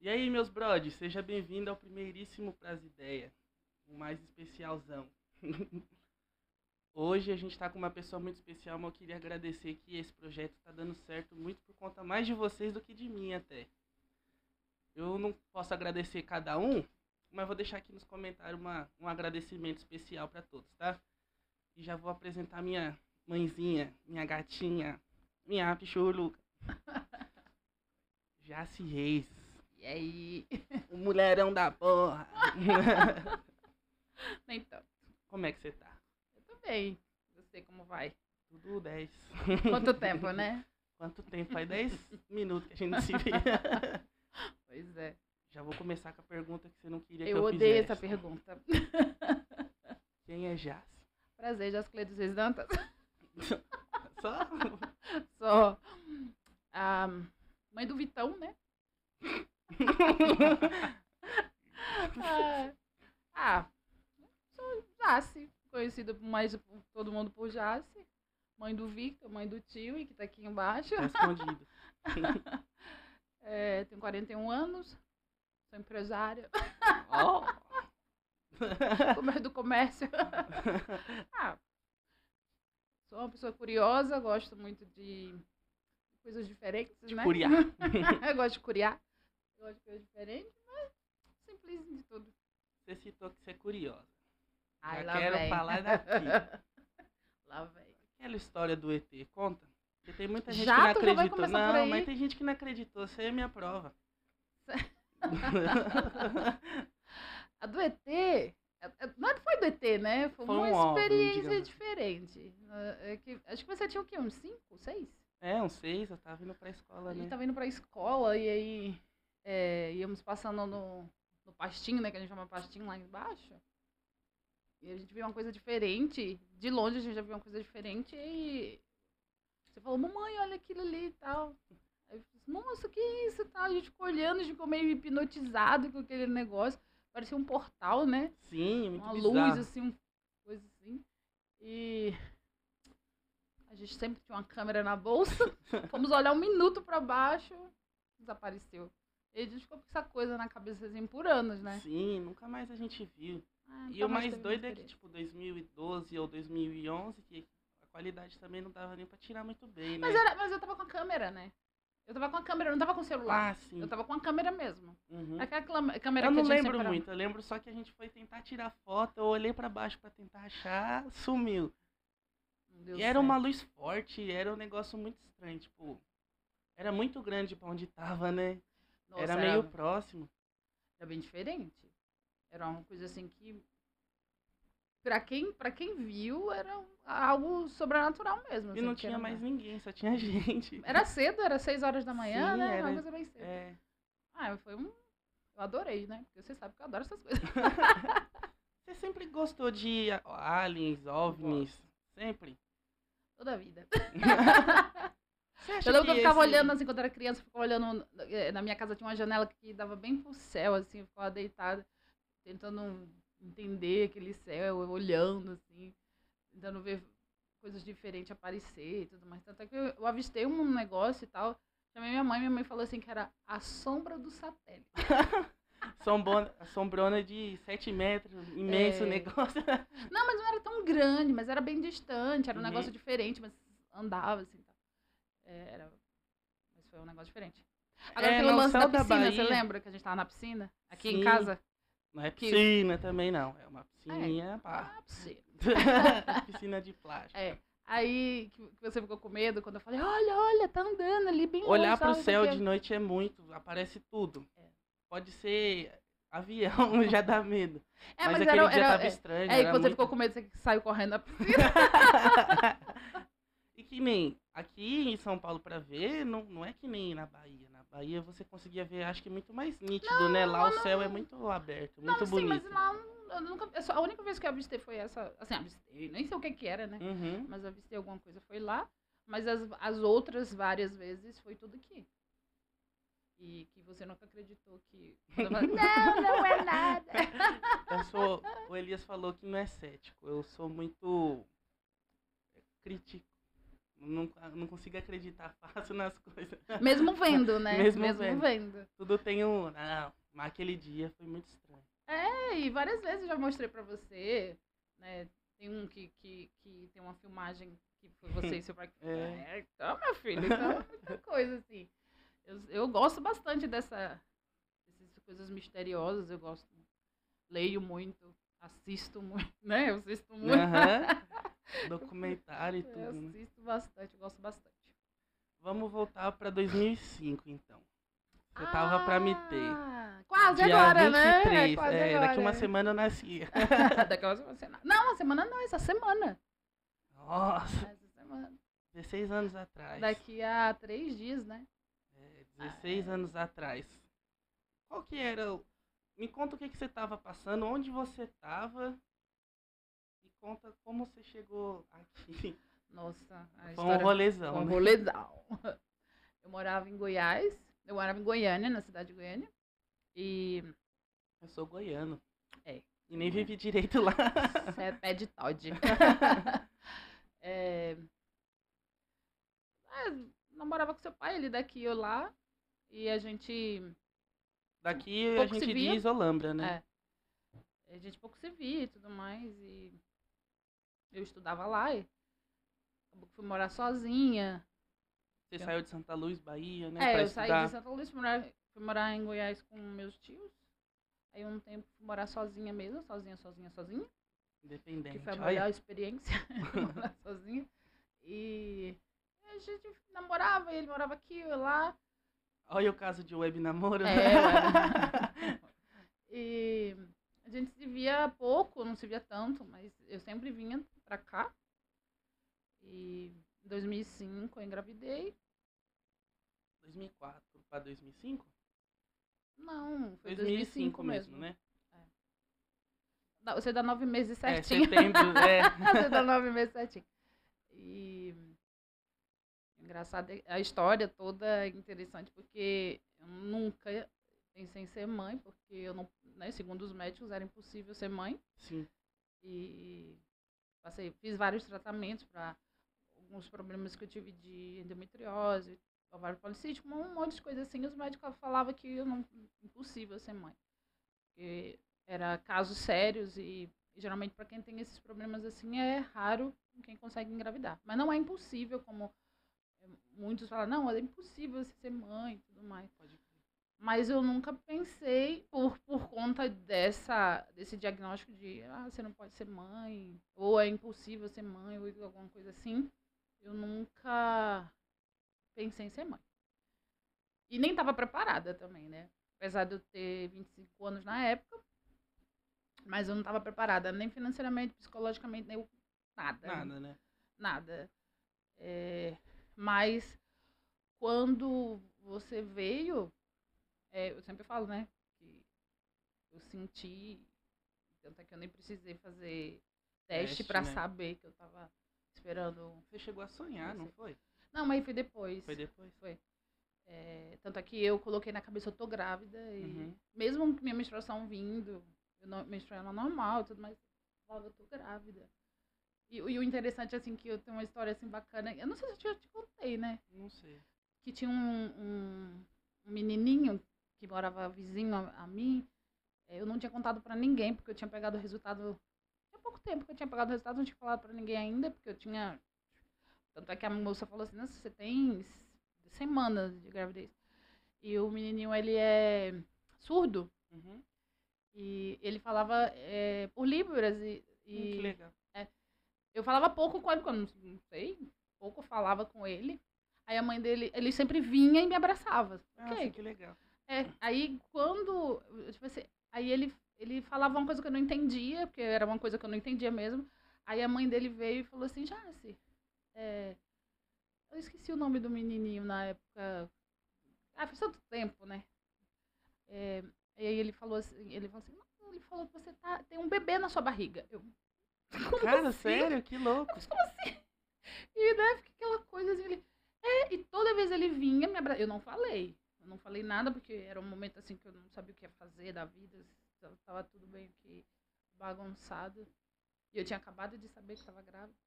E aí, meus brothers, seja bem-vindo ao primeiríssimo Pras Ideia, o mais especialzão. Hoje a gente está com uma pessoa muito especial, mas eu queria agradecer que esse projeto está dando certo muito por conta mais de vocês do que de mim até. Eu não posso agradecer cada um, mas vou deixar aqui nos comentários uma, um agradecimento especial para todos, tá? E já vou apresentar minha mãezinha, minha gatinha, minha pichuluca. Jaci Reis. E aí? O mulherão da porra. Nem tanto. Como é que você tá? Eu tô bem. Você como vai? Tudo 10. Quanto tempo, né? Quanto tempo? Faz 10 minutos que a gente se vê. Pois é. Já vou começar com a pergunta que você não queria que eu Eu odeio fizesse. essa pergunta. Quem é Jace? Prazer, Jascleide Reis Dantas. Só? Sou a mãe do Vitão, né? Ah, ah, sou Jace, conhecida por mais por todo mundo por Jace. Mãe do Victor, mãe do tio, e que tá aqui embaixo. Tá escondido. É, tenho 41 anos, sou empresária, comer do comércio. ah, sou uma pessoa curiosa, gosto muito de coisas diferentes, De né? curiar. eu gosto de curiar, de coisas diferentes, mas simples de tudo. Você citou que você é curiosa. Ai, Já quero vem. falar daqui. lá vem. Aquela história do ET, conta. Porque tem muita gente Já? que não acreditou. Não, mas tem gente que não acreditou. Você é minha prova. A do ET, é- é- não foi do ET, né? Foi, Foi uma um experiência digamos. diferente. É que- acho que você tinha o quê? Uns 5, 6? é, uns seis, eu tava indo pra escola, A gente né? tava indo pra escola e aí é, íamos passando no, no pastinho, né? Que a gente chama pastinho lá embaixo. E a gente viu uma coisa diferente. De longe a gente já viu uma coisa diferente e você falou, mamãe, olha aquilo ali e tal. Aí eu falei, nossa, que isso e tal. A gente ficou olhando, a gente ficou meio hipnotizado com aquele negócio. Parecia um portal, né? Sim, muito uma bizarro. luz, assim, um- coisa assim. E a gente sempre tinha uma câmera na bolsa. Fomos olhar um minuto pra baixo, desapareceu. A gente ficou com essa coisa na cabeça assim por anos, né? Sim, nunca mais a gente viu. Ah, E o mais doido é que, tipo, 2012 ou 2011, que a qualidade também não dava nem pra tirar muito bem, né? Mas, era, mas eu tava com a câmera, né? Eu tava com a câmera, eu não tava com o celular. Ah, sim. Eu tava com a câmera mesmo. Uhum. Aquela câmera Eu que não a gente lembro sempre- muito, eu lembro só que a gente foi tentar tirar foto, eu olhei pra baixo pra tentar achar, sumiu. Não E era certo. uma luz forte, era um negócio muito estranho, tipo, era muito grande pra onde tava, né? Nossa, era meio próximo. Era bem diferente. Era uma coisa assim que. Pra quem, pra quem viu, era algo sobrenatural mesmo. E assim, não que tinha era- mais ninguém, só tinha gente. Era cedo, era 6 horas da manhã, Sim, né? Era era- uma coisa bem cedo. É. Ah, foi um. Eu adorei, né? Porque você sabe que eu adoro essas coisas. Você sempre gostou de aliens, ovnis? Sempre? Toda a vida. Eu lembro que eu ficava esse- olhando assim quando era criança, eu ficava olhando. eh, Na minha casa tinha uma janela que dava bem pro céu, assim, eu ficava deitada, tentando entender aquele céu, olhando, assim, tentando ver coisas diferentes aparecer e tudo mais. Tanto é que eu, eu avistei um negócio e tal. Chamei minha mãe, minha mãe falou assim que era a sombra do satélite. Sombona, sombrona de 7 metros, imenso É. negócio. Não, mas não era tão grande, mas era bem distante, era um Uhum. negócio diferente, mas andava assim. É, era... Mas foi um negócio diferente. Agora É, pelo lance da piscina, você lembra que a gente tava na piscina? Aqui Sim. em casa? Não é piscina também, não. É uma piscininha, pá. Ah, piscina. piscina de plástico. É. Aí que você ficou com medo quando eu falei, olha, olha, tá andando ali bem Olhar longe, pro céu quê." de noite é muito, aparece tudo. É. Pode ser avião, já dá medo. É, mas, mas, aquele era, dia era, tava é, estranho. é, e você muito- ficou com medo, você saiu correndo da piscina. que nem aqui em São Paulo pra ver, não, não é que nem na Bahia. Na Bahia você conseguia ver, acho que muito mais nítido, né? Lá o não, céu é não. muito aberto, Não, muito sim, mas bonito. lá eu nunca, eu só- a única vez que eu avistei foi essa, assim, avistei, nem sei o que que era, né? Uhum. Mas avistei alguma coisa, foi lá. Mas as, as outras várias vezes foi tudo aqui. E que você nunca acreditou que. não, não é nada. Eu sou. O Elias falou que não é cético. Eu sou muito crítico. Não, não consigo acreditar fácil nas coisas. Mesmo vendo, né? Mesmo Mesmo, vendo. vendo. Tudo tem um. Não, mas aquele dia foi muito estranho. É, e várias vezes eu já mostrei pra você, né? Tem um que, que, que tem uma filmagem que foi você e seu pai. É. Então, meu filho, então é muita coisa, assim. Eu, eu gosto bastante dessa, dessas coisas misteriosas, eu gosto. Leio muito, assisto muito, né? Eu assisto muito. Aham. Documentário e Eu tudo. né? assisto bastante, eu gosto bastante. Vamos voltar pra 2005, então. Você tava pra me ter. Ah, Quase Dia agora, 23. né? Quase é, agora. daqui uma semana eu nasci. daqui uma semana. Não, uma semana não, essa semana. Nossa, Essa semana. 16 anos atrás. Daqui a três dias, né? É, 16 anos atrás. Qual que era. Me conta o que, que você tava passando, onde você tava. Conta como você chegou aqui. Nossa, a Foi um rolezão, foi um né? rolezão. Eu morava em Goiás, eu morava em Goiânia, na cidade de Goiânia. E Eu sou goiano. É. E nem vivi direito lá. você é pé de Todd. é... é, namorava com seu pai, ele daqui eu lá. E a gente Daqui a gente via. diz Olambra, né? É. A gente pouco se via e tudo mais. E eu estudava lá e fui morar sozinha. Você Eu- saiu de Santa Luz, Bahia, né? é, eu saí estudar. de Santa Luís, fui morar, fui morar em Goiás com meus tios. Aí um tempo fui morar sozinha mesmo, sozinha, sozinha, sozinha. Independente. Que foi a Olha, melhor experiência, morar sozinha. E a gente namorava, ele morava aqui, eu lá. olha o caso de web namoro. né? É. E a gente se via pouco, não se via tanto, mas eu sempre vinha pra cá. E em 2005 eu engravidei. 2004 pra 2005? Não, foi 2005 2005 mesmo, mesmo. né? Dá- Você dá nove meses É, certinho. setembro, é. Você dá nove meses certinho. E engraçado, é- a história toda é interessante porque eu nunca pensei em ser mãe, porque eu não, né, segundo os médicos, era impossível ser mãe. Sim. E passei, fiz vários tratamentos para alguns problemas que eu tive de endometriose, ovário policístico, um monte de coisa assim. Os médicos falavam que eu não impossível ser mãe. Porque era casos sérios e, e geralmente para quem tem esses problemas assim é raro quem consegue engravidar. Mas não é impossível como eh, muitos falam, não, é impossível você ser mãe e tudo mais. Pode. Mas eu nunca pensei, por, por conta dessa, desse diagnóstico de ah, você não pode ser mãe, ou é impossível ser mãe, ou alguma coisa assim, eu nunca pensei em ser mãe. E nem estava preparada também, né? Apesar de eu ter 25 anos na época, mas eu não estava preparada, nem financeiramente, psicologicamente, nem eu- nada. Nada, né? Nada. É, mas quando você veio, é, eu sempre falo, né? Que eu senti, tanto é que eu nem precisei fazer teste Teste, pra né? saber que eu tava esperando. Você chegou a sonhar, não foi? Não, mas foi depois. Foi depois? É, tanto é que eu coloquei na cabeça, eu tô grávida e Uhum. mesmo minha menstruação vindo, eu não, menstruando normal e tudo mais, eu falava, eu tô grávida. E, e o interessante, assim, que eu tenho uma história, assim, bacana, eu não sei se eu já te contei, né? Não sei. Que tinha um, um, um menininho que morava vizinho a, a mim, eh, eu não tinha contado pra ninguém, porque eu tinha pegado o resultado, tinha pouco tempo que eu tinha pegado o resultado, não tinha falado pra ninguém ainda, porque eu tinha, tanto é que a moça falou assim, nossa, você tem semanas de gravidez. E o menininho, ele é surdo, Uhum. e ele falava eh, por libras, e, Hum, que e legal. eu falava pouco com ele, porque eu não, não sei, pouco falava com ele. Aí a mãe dele, ele sempre vinha e me abraçava. Nossa, Ok. que legal. É, aí quando, tipo assim, aí ele, ele falava uma coisa que eu não entendia, porque era uma coisa que eu não entendia mesmo. Aí a mãe dele veio e falou assim, Jace, é, eu esqueci o nome do menininho na época. Ah, faz tanto tempo, né? É, e aí ele falou assim, ele falou assim, "Não, ele falou que você tá, tem um bebê na sua barriga. Eu, Cara, assim? sério? Que louco. Mas como assim? E né, fica aquela coisa assim, ele. É, e toda vez ele vinha me abraçar. Eu não falei. Não falei nada, porque era um momento assim que eu não sabia o que ia fazer da vida. Tava- Tava tudo bem que bagunçado. E eu tinha acabado de saber que estava grávida.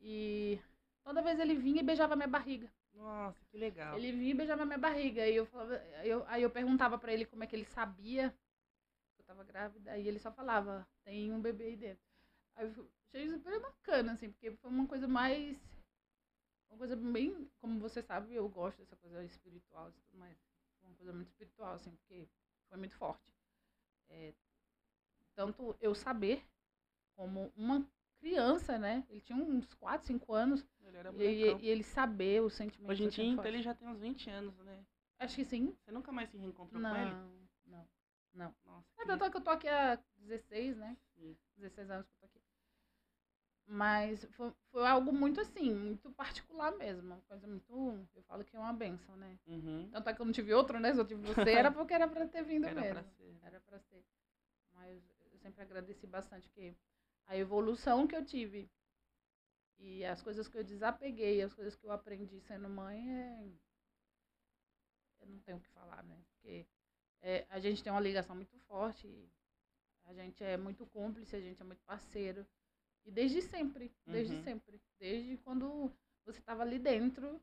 E toda vez ele vinha e beijava minha barriga. Nossa, que legal. Ele vinha e beijava minha barriga. Aí eu, falava, eu, aí eu perguntava pra ele como é que ele sabia que eu tava grávida. Aí ele só falava, tem um bebê aí dentro. Aí eu achei super bacana, assim, porque foi uma coisa mais. Uma coisa bem. Como você sabe, eu gosto dessa coisa espiritual e tudo mais. Uma coisa muito espiritual, assim, porque foi muito forte. É, tanto eu saber, como uma criança, né? Ele tinha uns 4, 5 anos. Ele era E, e ele saber o sentimento. Hoje em dia, então, ele já tem uns 20 anos, né? Acho que sim. Você nunca mais se reencontrou com Não, ele? não, não. Nossa, É, que tanto que eu tô aqui há 16, né? Sim. 16 anos que eu tô aqui. Mas foi, foi algo muito assim, muito particular mesmo. Uma coisa muito. Eu falo que é uma benção, né? Uhum. Tanto é que eu não tive outro, né? Se eu tive você, era porque era pra ter vindo Era mesmo. pra ser. Era pra ser. Mas eu sempre agradeci bastante que a evolução que eu tive e as coisas que eu desapeguei, as coisas que eu aprendi sendo mãe, é... eu não tenho o que falar, né? Porque é, a gente tem uma ligação muito forte, a gente é muito cúmplice, a gente é muito parceiro. E desde sempre, desde Uhum. sempre. Desde quando você estava ali dentro,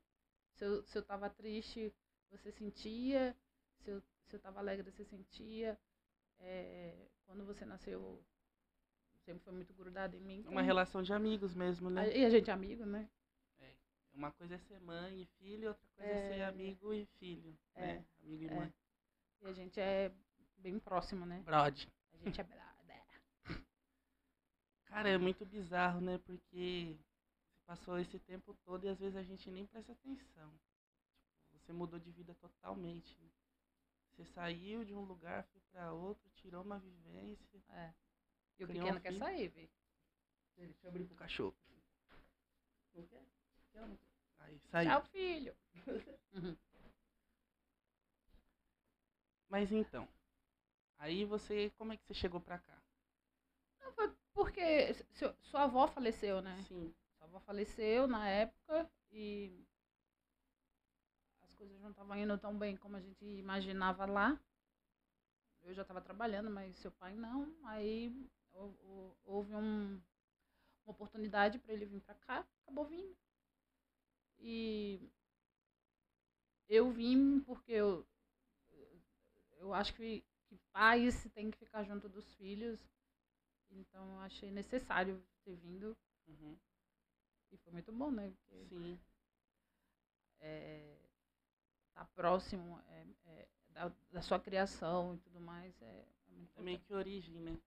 se eu, se eu tava triste, você sentia, se eu, se eu tava alegre, você sentia. É, quando você nasceu, sempre foi muito grudado em mim. Uma então- relação de amigos mesmo, né? E a gente é amigo, né? Uma coisa é ser mãe e filho, outra coisa é, ser É. amigo e filho. É. Né? Amigo e É. mãe. E a gente é bem próximo, né? Brode. A gente é brother. Cara, é muito bizarro, né? Porque você passou esse tempo todo e às vezes a gente nem presta atenção. Tipo, você mudou de vida totalmente. né? Você saiu de um lugar, foi pra outro, tirou uma vivência. É. E o pequeno um quer sair, vi. Deixa eu abrir pro cachorro. Ou não quer? Aí, saiu. Tchau, filho. Uhum. Mas então, aí você, como é que você chegou pra cá? Não, foi porque seu- sua avó faleceu, né? Sim. Sua avó faleceu na época e as coisas não estavam indo tão bem como a gente imaginava lá. Eu já estava trabalhando, mas seu pai não. Aí hou- hou- houve um- uma oportunidade para ele vir para cá, acabou vindo. E eu vim porque eu, eu acho que, que pais têm que ficar junto dos filhos. Então eu achei necessário ter vindo. Uhum. E foi muito bom, né? Porque Sim. é, tá próximo é, é, da, da sua criação e tudo mais. É, é É meio que origem, né?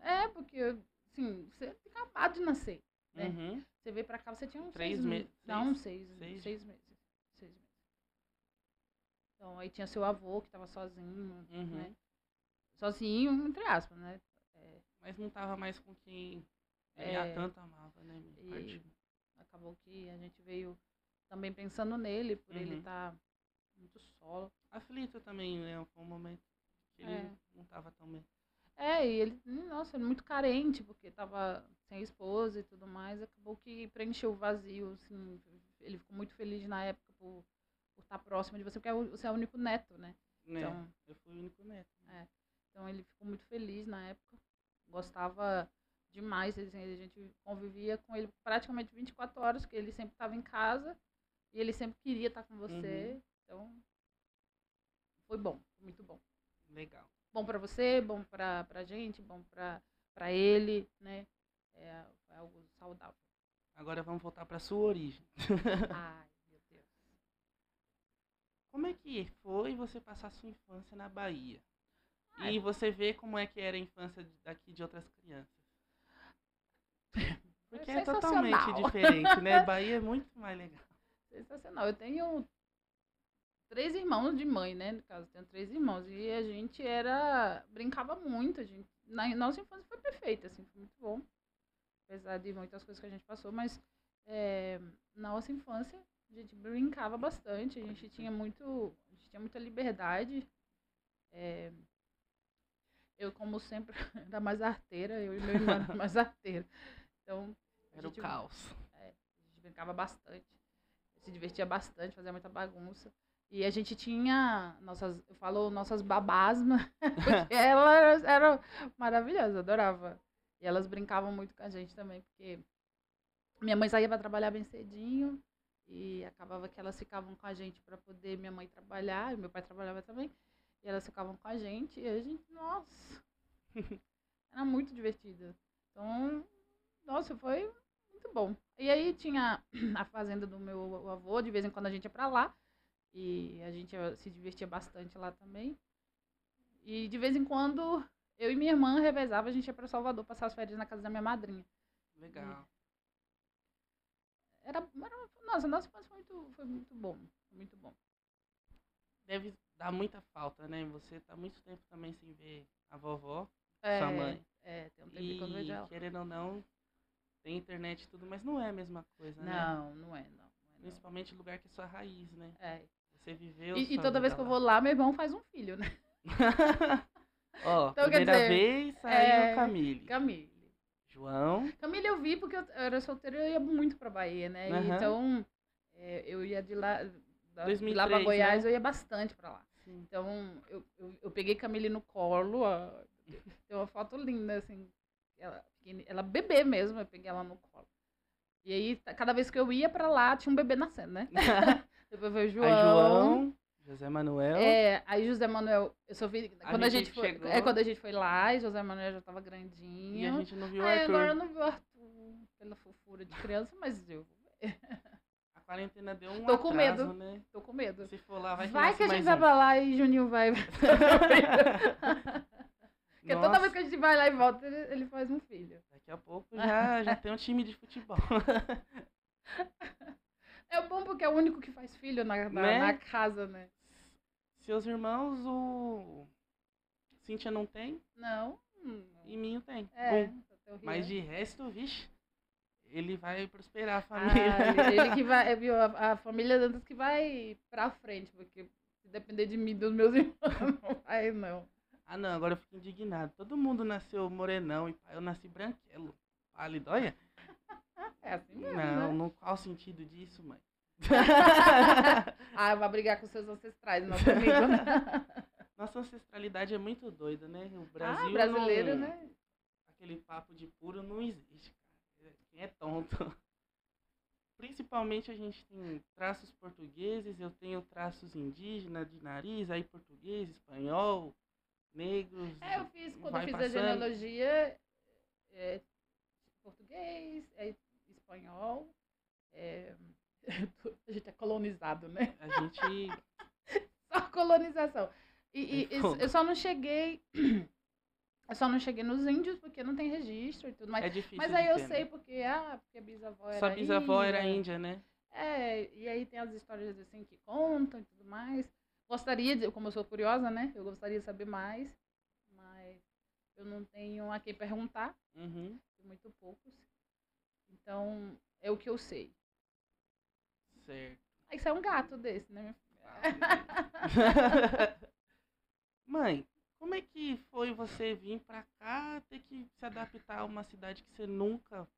É, porque, assim, você tinha acabado de nascer. né? Uhum. Você veio pra cá, você tinha uns Três seis me- meses. Não, seis, seis? seis meses. Seis meses. Então, aí tinha seu avô que tava sozinho, Uhum. né? Sozinho, entre aspas, né? É, Mas não tava mais com quem ele É. a tanto amava, né? E acabou que a gente veio também pensando nele, por ele Uhum. estar muito solo. Aflito também, né? Foi um momento que ele É. não tava tão bem. É, e ele, nossa, ele muito carente, porque tava sem esposa e tudo mais, acabou que preencheu o vazio, assim, ele ficou muito feliz na época por, por estar próximo de você, porque é o- você é o único neto, né? Né? Então, Eu fui o único neto. né? então ele ficou muito feliz na época, gostava demais, assim, a gente convivia com ele praticamente 24 horas, porque ele sempre estava em casa e ele sempre queria estar com você, então foi bom, muito bom. Legal. bom para você, bom pra, pra gente, bom pra ele, né? É, é algo saudável. Agora vamos voltar pra sua origem. Ai, meu Deus. Como é que foi você passar sua infância na Bahia? E você vê como é que era a infância daqui de outras crianças. Porque é totalmente sensacional. diferente, né? Bahia é muito mais legal. Sensacional. Eu tenho três irmãos de mãe, né? No caso, eu tenho três irmãos. E a gente era. brincava muito. A gente, na nossa infância foi perfeita, assim, foi muito bom. Apesar de muitas coisas que a gente passou, mas é, na nossa infância a gente brincava bastante, a gente tinha muito. A gente tinha muita liberdade. É, eu, como sempre, era mais arteira, eu e meu irmão era mais arteira. Então, Era o gente- caos. a gente brincava bastante, se divertia bastante, fazia muita bagunça. E a gente tinha nossas, eu falo nossas babás, mas- porque elas eram maravilhosas, adorava. E elas brincavam muito com a gente também, porque Minha mãe saía para trabalhar bem cedinho e acabava que elas ficavam com a gente para poder minha mãe trabalhar, e meu pai trabalhava também. E elas ficavam com a gente e a gente, nossa, era muito divertido. Então, nossa, foi muito bom. E aí tinha a fazenda do meu avô, de vez em quando a gente ia para lá. E a gente se divertia bastante lá também. E de vez em quando eu e minha irmã revezava, a gente ia para Salvador passar as férias na casa da minha madrinha. Legal. Era, era nossa, nossa infância foi muito, foi muito bom, muito bom. Deve dar muita falta, né? Você tá muito tempo também sem ver a vovó, É, sua mãe. É, tem um tempo que eu E não vejo ela. querendo ou não, tem internet e tudo, mas não é a mesma coisa, né? Não, não é, não. não, é, não. Principalmente lugar que é sua raiz, né? É. Você viveu. E, e toda vez que eu lá. vou lá, meu irmão faz um filho, né? Ó, Então, primeira dizer, vez saiu é, Camille. Camille. João. Camille eu vi porque eu era solteira e eu ia muito pra Bahia, né? E Aham. Então, é, eu ia de lá, da, de 2003, lá pra Goiás, né? eu ia bastante pra lá. Sim. Então, eu, eu, eu peguei Camille no colo, tem uma foto linda, assim, ela, ela bebê mesmo, eu peguei ela no colo. E aí, ta- cada vez que eu ia pra lá, tinha um bebê nascendo, né? Depois veio o João. Aí João, José Manuel. É, aí José Manuel, eu só vi, A quando a gente foi, chegou. é, quando a gente foi lá, e José Manuel já tava grandinho. E a gente não viu o Arthur. agora eu não vi o Arthur pela fofura de criança, mas eu A quarentena deu um Tô com atraso, medo. né? tô com medo. Se for lá, vai Vai que a gente vai um. pra lá e Juninho vai. Porque toda Nossa, vez que a gente vai lá e volta, ele, ele faz um filho. Daqui a pouco já, já tem um time de futebol. É bom porque é o único que faz filho na, na, Né? na casa, né? Seus irmãos, o. Cíntia não tem Não. e Minho tem. É. Bom, só tem o mas de resto, vixe, ele vai prosperar a Ah, família. ele que vai, é, viu? A, a família Dantas que vai pra frente, porque se depender de mim dos meus irmãos, não vai, não. Ah, não, agora eu fico indignado. Todo mundo nasceu morenão e pai, eu nasci branquelo. Pálido, olha. É assim mesmo, Não, né? não, qual o sentido disso, mãe? ah, vai brigar com seus ancestrais, não comigo, né? Nossa ancestralidade é muito doida, né? O Brasil ah, brasileiro, não- né? Aquele papo de puro não existe. Quem é tonto? Principalmente a gente tem traços portugueses, eu tenho traços indígenas de nariz, aí português, espanhol, negros. É, eu fiz, quando eu fiz a passando. genealogia, é, português, é, espanhol, é, a gente é colonizado, né? A gente. Só colonização. E, e- É eu só não cheguei. Eu só não cheguei nos índios porque não tem registro e tudo mais. É difícil. Mas aí eu sei porque, ah, porque a bisavó era Sua bisavó era índia. índia, né? É, e aí tem as histórias assim que contam e tudo mais. Gostaria de, como eu sou curiosa, né? Eu gostaria de saber mais, mas eu não tenho a quem perguntar, Uhum. muito poucos. Então, é o que eu sei. Certo. Aí sai um gato desse, né? minha Mãe, como é que foi você vir pra cá, ter que se adaptar a uma cidade que você nunca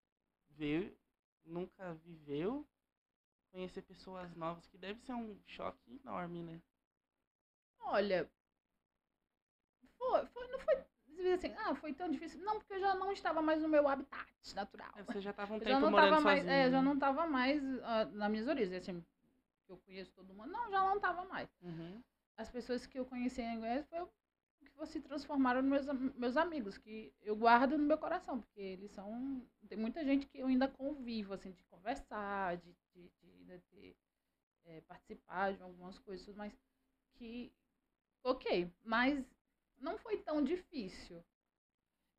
veio, nunca viveu, conhecer pessoas novas, que deve ser um choque enorme, né? Olha, foi, foi, não foi assim, ah, foi tão difícil. Não, porque eu já não estava mais no meu habitat natural. É, Você já tava um Eu já tempo não morando estava mais, sozinho. é, já não estava mais ah, nas minhas origens, assim, eu conheço todo mundo. Não, já não estava mais. Uhum. as pessoas que eu conheci em Goiás foi se transformaram nos meus, meus amigos, que eu guardo no meu coração, porque eles são. Tem muita gente que eu ainda convivo, assim, de conversar, de, de, de ter, é, participar de algumas coisas, mas que. Ok, mas não foi tão difícil.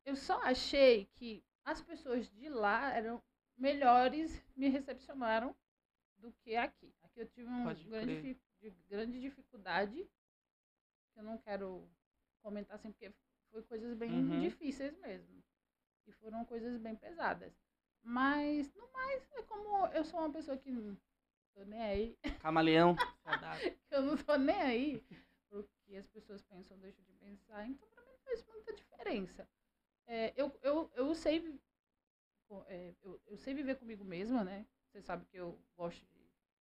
Eu só achei que as pessoas de lá eram melhores, me recepcionaram do que aqui. Aqui eu tive uma grande, de- grande dificuldade, eu não quero comentar assim, porque foi coisas bem Uhum. difíceis mesmo. E foram coisas bem pesadas. Mas, no mais, é como eu sou uma pessoa que não tô nem aí, Camaleão. eu não tô nem aí porque as pessoas pensam, deixam de pensar. Então, pra mim, não faz muita diferença. É, eu, eu, eu, sei, é, eu, eu sei viver comigo mesma, né? Você sabe que eu gosto de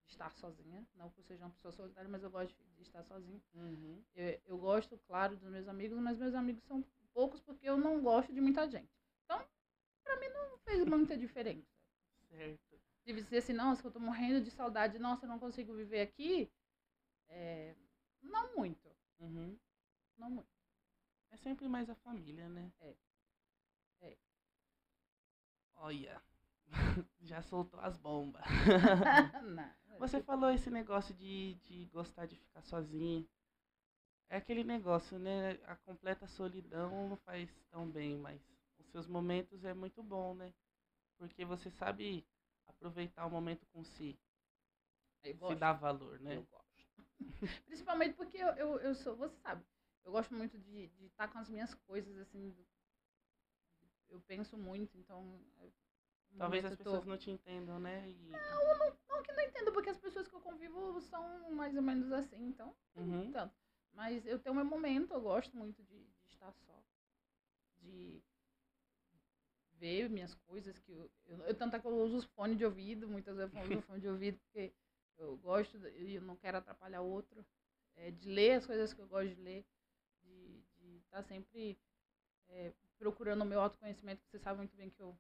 estar sozinha. Não que eu seja uma pessoa solitária, mas eu gosto de estar sozinha. Uhum. Eu, eu gosto, claro, dos meus amigos, mas meus amigos são poucos porque eu não gosto de muita gente. Então, pra mim, não fez muita diferença. Certo. de dizer assim, nossa, eu tô morrendo de saudade, nossa, eu não consigo viver aqui. É, não muito, Uhum. não muito. É sempre mais a família, né? É. É. Olha, já soltou as bombas. Não, Você falou esse negócio de, de gostar de ficar sozinho. É aquele negócio, né? A completa solidão não faz tão bem, mas os seus momentos é muito bom, né? Porque você sabe aproveitar o momento com si, eu se gosto. dar valor, né? Eu gosto. Principalmente porque eu, eu, eu sou, você sabe, eu gosto muito de estar com as minhas coisas, assim. Eu penso muito, então. Talvez as pessoas não te entendam, né? E... Não que não entendo, porque as pessoas que eu convivo são mais ou menos assim, então. Uhum. Tanto. Mas eu tenho meu momento, eu gosto muito de, de estar só. De ver minhas coisas que eu, eu, eu tanto é que eu uso os fones de ouvido, muitas vezes eu uso fone de ouvido porque eu gosto e eu não quero atrapalhar o outro. É, de ler as coisas que eu gosto de ler, de estar sempre é, procurando o meu autoconhecimento, que você sabe muito bem que eu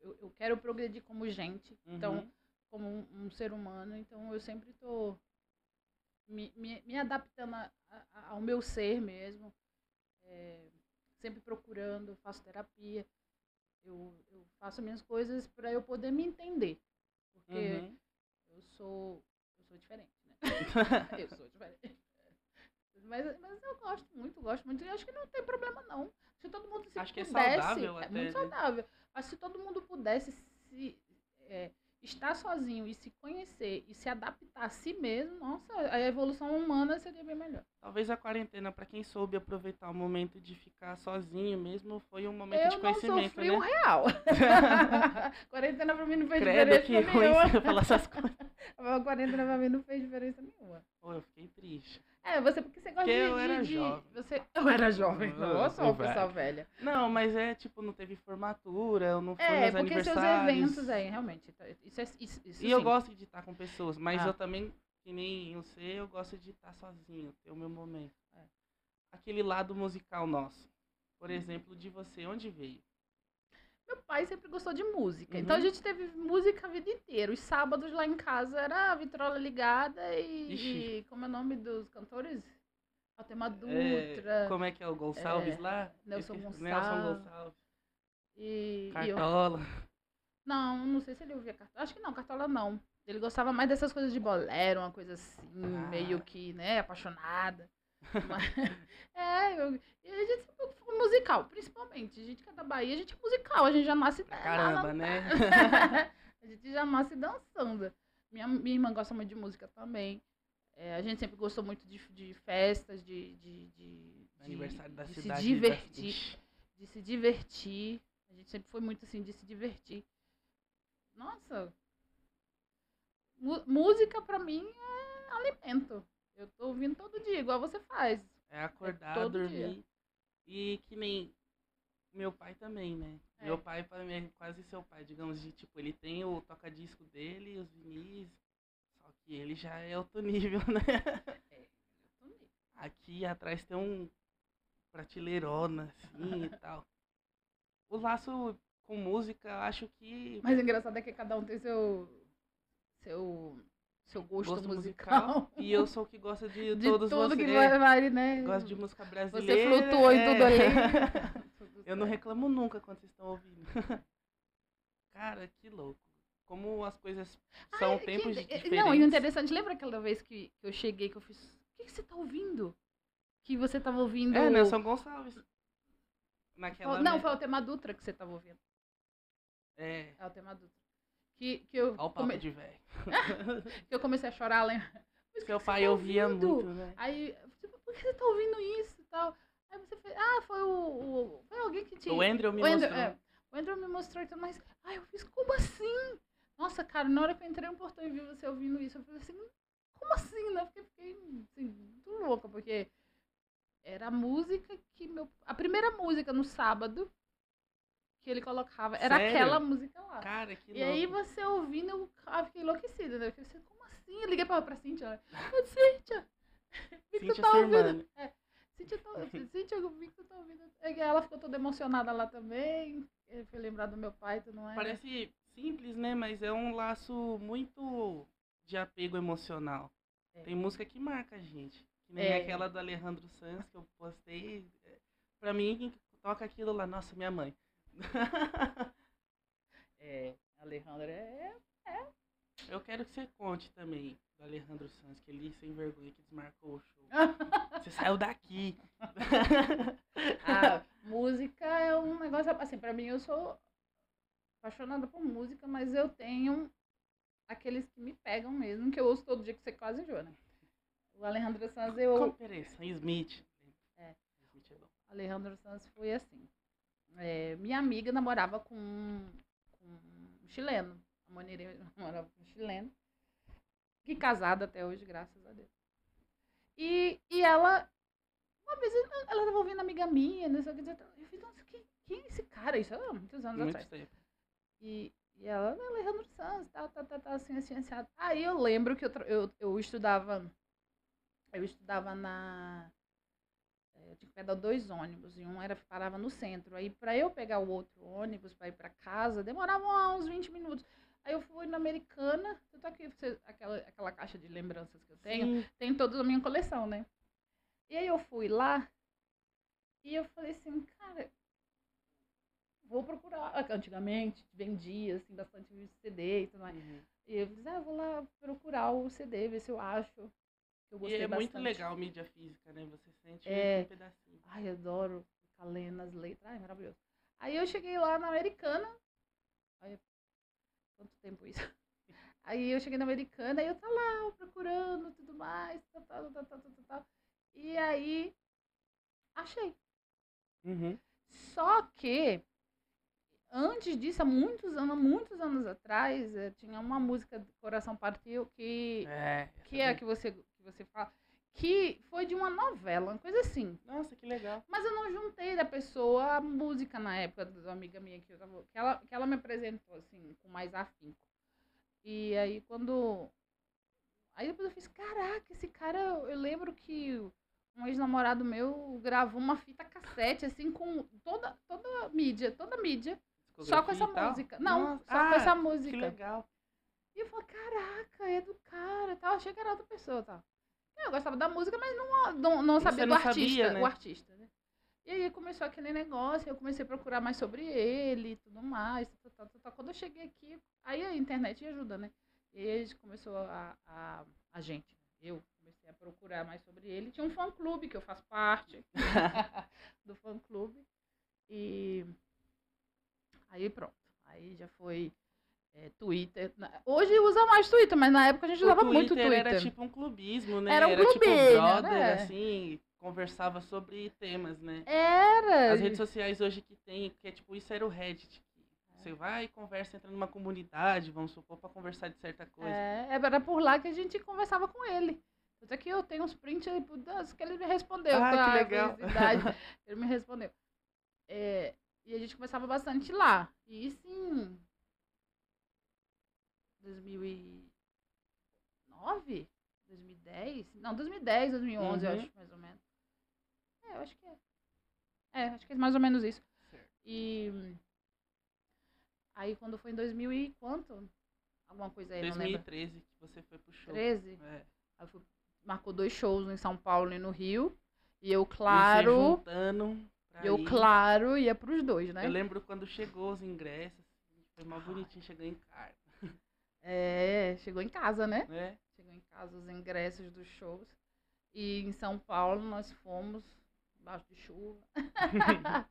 eu, eu quero progredir como gente. Então, Uhum. como um, um ser humano, então eu sempre estou me, me, me adaptando a- a- ao meu ser mesmo, é, sempre procurando, faço terapia, eu, eu faço minhas coisas para eu poder me entender, porque Uhum. eu sou eu sou diferente, né? eu sou diferente. Mas, mas eu gosto muito, gosto muito. E acho que não tem problema, não. Se todo mundo se Acho que é pudesse, saudável é até, muito né? saudável. Mas se todo mundo pudesse se é, estar sozinho e se conhecer e se adaptar a si mesmo, nossa, a evolução humana seria bem melhor. Talvez a quarentena, pra quem soube aproveitar o momento de ficar sozinho mesmo, foi um momento de eu não conhecimento, sofri né? um real. Quarentena pra mim não fez Credo diferença que ruim nenhuma. você falar essas coisas. A quarentena pra mim não fez diferença nenhuma. Pô, eu fiquei triste. É, você porque você Porque de, eu de- era de- jovem. Você, eu era jovem. Eu- Nossa, eu sou pessoal velha. Não, mas é tipo, não teve formatura, eu não fui É, nos porque seus aniversários. eventos aí, realmente. tá, Isso é isso, isso E eu sim. gosto de estar com pessoas, mas Ah. eu também, que nem eu sei, eu gosto de estar sozinho, ter o meu momento. É. Aquele lado musical nosso. Por exemplo, de você, onde veio? Meu pai sempre gostou de música. Então a Uhum. gente teve música a vida inteira. Os sábados lá em casa era a vitrola ligada e, e como é o nome dos cantores? Altema É, Dutra. como é que é o Gonçalves é, lá? Nelson Gonçalves. Nelson Gonçalves. E, e eu, Cartola. não, não sei se ele ouvia Cartola. Acho que não, Cartola não. Ele gostava mais dessas coisas de bolero, uma coisa assim, Ah. meio que, né, apaixonada. Mas- é, eu, e a gente sempre foi musical, principalmente. A gente que é da Bahia, a gente é musical, a gente já nasce caramba, na- né? a gente já nasce dançando. Minha, minha irmã gosta muito de música também. É, a gente sempre gostou muito de, de festas, de, de, de, Aniversário da de cidade. se divertir Ixi, de se divertir. A gente sempre foi muito assim, de se divertir. Nossa. música pra mim é alimento. Eu tô ouvindo todo dia, igual você faz. É acordar, todo dormir. dia. E que nem meu pai também, né? É. Meu pai pra mim é quase seu pai, digamos, de tipo, ele tem o toca-disco dele, os vinis. Que ele já é outro nível, né? Aqui atrás tem um prateleirona, assim e tal. O laço com música, eu acho que. Mas o engraçado é que cada um tem seu. seu. seu gosto, gosto musical. E eu sou o que gosta de, de todos tudo você. que vai, né? Gosto de música Você brasileira. flutuou em tudo é. ali. Eu não reclamo nunca quando vocês estão ouvindo. Cara, que louco. Como as coisas são Ai, que- tempos eh, diferentes. Não, e o interessante, lembra aquela vez que, que eu cheguei que eu fiz. O que, que você tá ouvindo? Que você tava ouvindo. É, Nelson Gonçalves. Naquela. Não, foi o tema Dutra que você tava ouvindo. É. É o tema Dutra. Que, que, eu, Olha o papo come- de velho. que eu comecei a chorar, lembra? Mas o que Seu que pai tá ouvia muito, né? Aí, falei, por que você tá ouvindo isso e tal? Aí você fez, ah, foi o. o- foi alguém que te. O Andrew me o Andrew, mostrou. é, o Andrew me mostrou e tudo mais. Aí eu fiz, como assim? Nossa, cara, na hora que eu entrei no portão e vi você ouvindo isso, eu falei assim, como assim? Né? Eu fiquei, assim, muito louca, porque era a música que meu. A primeira música no sábado que ele colocava era Sério? aquela música lá. Cara, que E aí você ouvindo, eu ah, fiquei enlouquecida, né? Eu fiquei assim, como assim? Eu liguei pra, pra Cíntia, ela, ô Cíntia, vi que tu tá ouvindo. É, tá, Cíntia, eu vi que tu tá ouvindo. Aí Ela ficou toda emocionada lá também. Foi lembrar do meu pai, tu não é? Parece simples, né? Mas é um laço muito de apego emocional. É. Tem música que marca a gente. Que nem É. aquela do Alejandro Sanz que eu postei. É, Pra mim, quem toca aquilo lá, nossa, minha mãe. É, Alejandro é. eu quero que você conte também do Alejandro Sanz, que ele sem vergonha que desmarcou o show. Você saiu daqui. A música é um negócio. Assim, pra mim, eu sou apaixonada por música, mas eu tenho aqueles que me pegam mesmo, que eu ouço todo dia que você quase enjoa, né? O Alejandro Sanz, eu. Qual peraí, Sam Smith. É. Smith é bom. Alejandro Sanz foi assim. É, minha amiga namorava com, com um chileno. A Monirê namorava com um chileno. Que casada até hoje, graças a Deus. E, e ela, uma vez, ela estava ouvindo amiga minha, não sei o que. Eu fiz, nossa, quem, quem é esse cara? Isso há muitos anos Muito atrás. tempo. E, e ela, "Não, Alejandro Sanz, tal, tal, tal, tal, assim, assim, assim. Aí eu lembro que eu, eu, eu estudava. Eu estudava na. eh, Eu tinha que pegar dois ônibus, e um era parava no centro. Aí, para eu pegar o outro ônibus para ir para casa, demorava uns 20 minutos. Aí eu fui na Americana, eu tô aqui, aquela, aquela caixa de lembranças que eu tenho, Sim. tem toda a minha coleção, né? E aí eu fui lá e eu falei assim, cara, vou procurar. Antigamente vendia assim, bastante CD e tudo mais. Uhum. E eu disse, ah, vou lá procurar o CD, ver se eu acho. que Eu E gostei é muito bastante. legal mídia física, né? Você sente É. um pedacinho. Ai, adoro ficar lendo as letras. Ai, maravilhoso. Aí eu cheguei lá na Americana. Ai, quanto tempo isso? Aí eu cheguei na Americana, aí eu tá lá procurando tudo mais, tal, tal, tal, tal, tal, tal. E aí achei. Uhum. Só que antes disso, há muitos anos, muitos anos atrás, eh, tinha uma música do Coração Partiu que É. que é a que você que você fala, que foi de uma novela, uma coisa assim. Nossa, que legal. Mas eu não juntei da pessoa a música na época da amiga minha que eu tava, que ela, que ela me apresentou assim, com mais afinco. E aí quando aí depois eu fiz, caraca, esse cara, eu lembro que um ex-namorado meu gravou uma fita cassete assim com toda toda a mídia, toda a mídia, só com essa música. Não, Nossa, só com ah, essa Que música. legal. E eu falei, caraca, é do cara, tal. Achei que era outra pessoa, tá? Eu gostava da música, mas não, não, não sabia Você do não artista, sabia, né? o artista, né? E aí começou aquele negócio, eu comecei a procurar mais sobre ele e tudo mais. tal, tal, tal, tal. Quando eu cheguei aqui, aí a internet ajuda, né? E aí começou a, a, a gente, eu comecei a procurar mais sobre ele. Tinha um fã clube que eu faço parte do fã clube. E aí pronto. Aí já foi é, Twitter. Hoje usa mais Twitter, mas na época a gente usava muito Twitter Twitter. era tipo um clubismo, né? Era um tipo clubinho, brother, né? assim, conversava sobre temas, né? Era. As redes sociais hoje que tem, que é tipo, isso era o Reddit. que Você vai e conversa, entra numa comunidade, vamos supor, pra conversar de certa coisa. É, era por lá que a gente conversava com ele. Tanto é que eu tenho uns prints das que ele me respondeu. Ah, que legal. ele me respondeu. É, e a gente conversava bastante lá. E isso em 2009? 2010? Não, 2010, 2011, eu Uhum. acho, mais ou menos. É, eu acho que é. É, acho que é mais ou menos isso. Certo. E aí quando foi em 2000 e quanto? Alguma coisa aí, não lembro. 2013 que você foi pro show. 13? É. Aí eu fui- marcou dois shows em São Paulo e no Rio. E eu, E claro, juntando pra eu, claro, ia pros dois, né? Eu lembro quando chegou os ingressos, foi mal bonitinho, chegou em carta, É, chegou em casa, né? né? Chegou em casa os ingressos dos shows. E em São Paulo nós fomos, embaixo de chuva.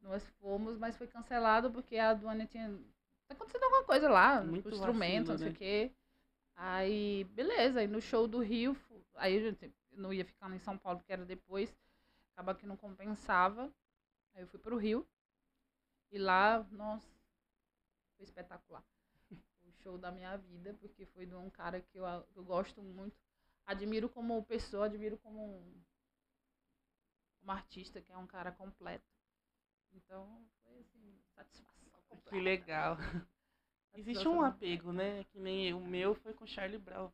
nós fomos, mas foi cancelado porque a aduana tinha. Tá acontecendo alguma coisa lá, Muito com instrumento, vacilo, não sei né? o quê. Aí, beleza, aí no show do Rio, aí a gente não ia ficar em São Paulo porque era depois, acaba que não compensava. Aí eu fui pro Rio. E lá, nossa, foi espetacular. O show da minha vida, porque foi de um cara que eu, eu gosto muito. Admiro como pessoa, admiro como, um- como artista, que é um cara completo. Então, foi assim, satisfação completa. Que legal. Existe um apego, né? Que nem o meu foi com Charlie Brown.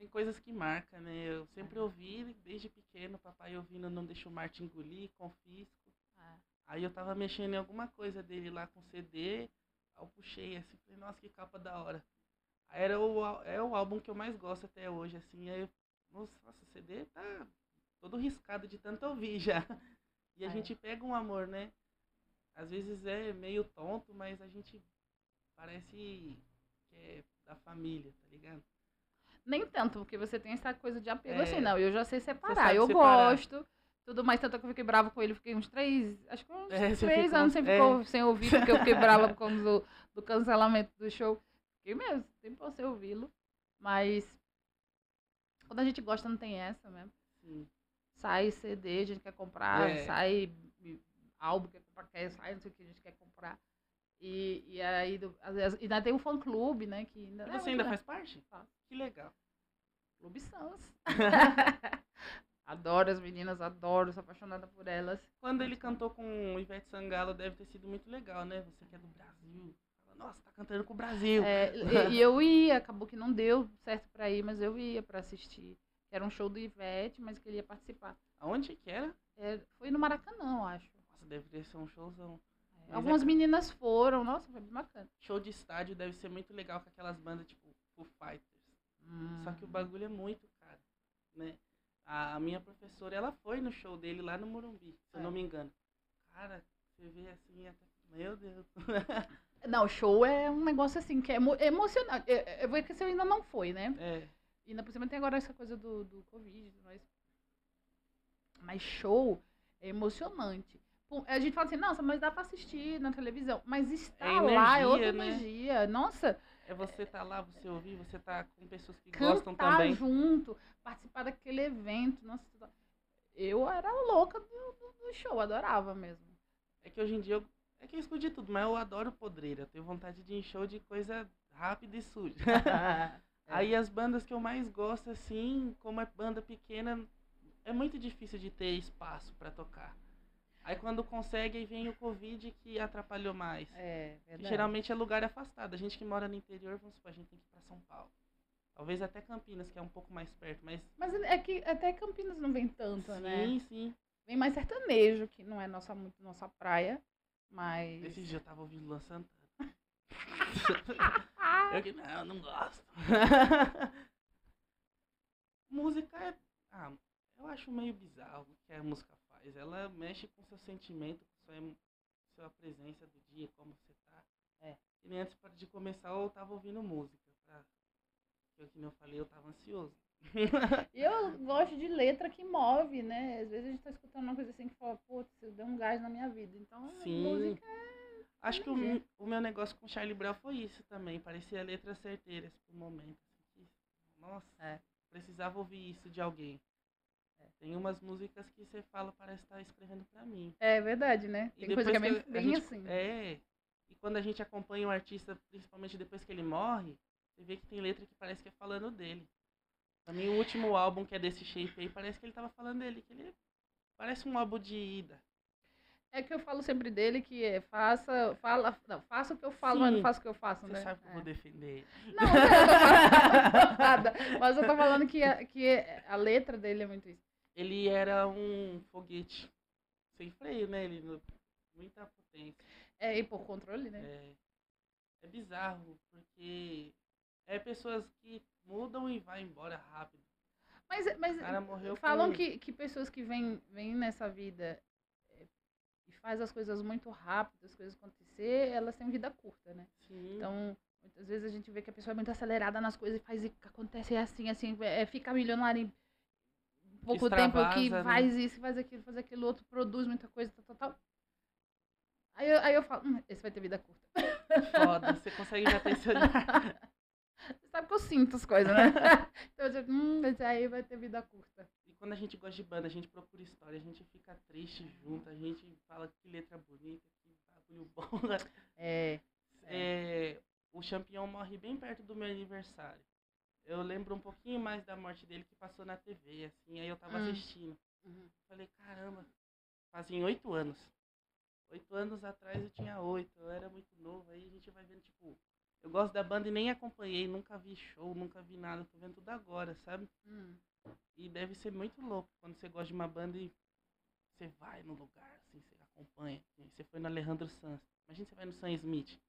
Tem coisas que marcam, né? Eu sempre ouvi, desde pequeno, papai ouvindo Não Deixa o Marte Engolir, Confisco. É. Aí eu tava mexendo em alguma coisa dele lá com CD, Aí eu puxei assim, falei, nossa, que capa da hora. Aí era o, é o álbum que eu mais gosto até hoje, assim. Aí eu, nossa, o CD tá todo riscado de tanto ouvir já. E a É. gente pega um amor, né? Às vezes é meio tonto, mas a gente parece que é da família, tá ligado? Nem tanto, porque você tem essa coisa de apego É. assim, não. Eu já sei separar. Eu separar. gosto. Tudo mais, tanto que eu fiquei brava com ele. Fiquei uns três. Acho que uns É, três ficou- anos sem, é. ficou, sem ouvir, porque eu fiquei brava por causa do, cancelamento do show. Fiquei mesmo, tempo sem ouvi-lo. Mas. Quando a gente gosta, não tem essa mesmo. Sim. Sai CD, a gente quer comprar, É. sai álbum, quer comprar, quer, sai não sei o que a gente quer comprar. E, e aí, do, às vezes, ainda tem um fã clube, né? Que ainda, você ainda faz parte? Faço. Que legal. Clube Sans. adoro as meninas, adoro, sou apaixonada por elas. Quando ele cantou com o Ivete Sangalo, deve ter sido muito legal, né? Você que é do Brasil. Nossa, tá cantando com o Brasil. É, e, eu ia, acabou que não deu certo pra ir, mas eu ia pra assistir. Era um show do Ivete, mas que ele ia participar. Aonde que era? É, foi no Maracanã, eu acho. Nossa, deve ser um showzão. É, Mas Algumas é- meninas foram, nossa, foi bem bacana. Show de estádio deve ser muito legal com aquelas bandas tipo Foo Fighters. Só que o Hum. bagulho é muito caro, né? A, minha professora, ela foi no show dele lá no Morumbi, se eu É. não me engano. Cara, você vê assim, até... meu Deus. Não, show é um negócio assim, que é emo emocionante. Eu, eu vou que você ainda não foi, né? É, E ainda por cima tem agora essa coisa do, do Covid, mas. Mas show é emocionante. A gente fala assim, nossa, mas dá pra assistir na televisão. Mas estar É lá é outra energia, né? energia. Nossa, é você tá lá, você ouvir, você tá com pessoas que gostam também. junto, participar daquele evento. Nossa, eu era louca do, do- show, adorava mesmo. É que hoje em dia eu, é que eu escuto de tudo, mas eu adoro podreira. Eu tenho vontade de ir em show de coisa rápida e suja. Aí as bandas que eu mais gosto, assim, como é banda pequena, é muito difícil de ter espaço pra tocar. Aí quando consegue, aí vem o Covid que atrapalhou mais. É, verdade. geralmente é lugar afastado. A gente que mora no interior, vamos supor, a gente tem que ir pra São Paulo. Talvez até Campinas, que é um pouco mais perto, mas. Mas é que até Campinas não vem tanto, sim, né? sim. Vem mais sertanejo, que não é nossa, muito nossa praia. Mas. Esses dias eu tava ouvindo Luan Santana. Eu que não, não gosto. música é. Ah, eu acho meio bizarro o que a música faz. Ela mexe com seu sentimento, com sua, sua presença do dia, como você tá. É. E nem antes de começar eu tava ouvindo música. Pra... Porque, como eu falei, eu tava ansioso. E eu gosto de letra que move, né? Às vezes a gente tá escutando uma coisa assim que fala, putz, deu um gás na minha vida. Então, Sim. música Acho que o, o meu negócio com Charlie Brown foi isso também. Parecia letras certeiras pro momento. assim, que, Nossa, É. precisava ouvir isso de alguém. Tem umas músicas que você fala, parece estar escrevendo pra mim. é verdade, né? Tem coisa que é bem, bem gente- assim. É. E quando a gente acompanha o artista, principalmente depois que ele morre, você vê que tem letra que parece que é falando dele. Pra mim, o último álbum que é desse shape aí, parece que ele tava falando dele. Que ele parece um álbum de ida. É que eu falo sempre dele que é faça, fala, não, faça o que eu falo, mas não Sim. faça o que eu faço, Você né? sabe que eu É. vou defender. Não, não, tô falando nada. Mas eu tô falando que a, que a letra dele é muito isso. Ele era um foguete sem freio, né? Ele, no- muita potência. É, e por controle, né? É, é bizarro, porque é pessoas que mudam e vai embora rápido. Mas, mas falam que, que pessoas que vêm, vêm nessa vida é, e faz as coisas muito rápido, as coisas acontecer, elas têm vida curta, né? Sim. Então, muitas vezes a gente vê que a pessoa é muito acelerada nas coisas e faz e acontece assim, assim, é, fica milionário em pouco tempo que Extravasa, né? faz isso, faz aquilo, faz aquilo outro, produz muita coisa, tal, tal, tal. Aí eu, aí eu falo, hum, esse vai ter vida curta. Foda, você consegue já olhar. Você sabe que eu sinto as coisas, né? então eu digo, hum, esse aí vai ter vida curta. E quando a gente gosta de banda, a gente procura história, a gente fica triste junto, a gente fala que letra bonita, que bagulho bom. É. É, o Champion morre bem perto do meu aniversário. Eu lembro um pouquinho mais da morte dele que passou na TV, assim, aí eu tava Hum. assistindo. Falei, caramba, fazem oito anos. Oito anos atrás eu tinha oito, eu era muito novo, aí a gente vai vendo, tipo, eu gosto da banda e nem acompanhei, nunca vi show, nunca vi nada, tô vendo tudo agora, sabe? Hum. E deve ser muito louco quando você gosta de uma banda e você vai no lugar, assim, você acompanha. Você foi no Alejandro Sanz. Imagina você vai no Sam Smith.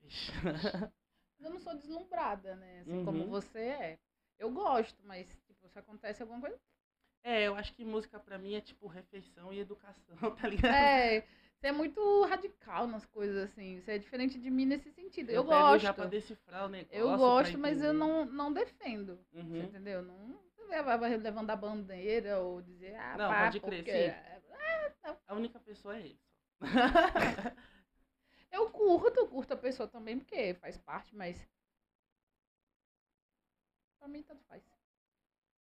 Ixi. Eu não sou deslumbrada, né? Assim Uhum. como você é. Eu gosto, mas tipo, se acontece alguma coisa. É, eu acho que música pra mim é tipo refeição e educação, tá ligado? É, você é muito radical nas coisas, assim. Você é diferente de mim nesse sentido. Eu, pego gosto. já pra decifrar o negócio. Eu gosto, mas eu não, não defendo. Você Uhum. entendeu? Não vai levando a bandeira ou dizer, ah, Não, pá, pode crer, porque... sim. A única pessoa é ele. Eu curto, eu curto a pessoa também, porque faz parte, mas. Pra mim, tanto faz.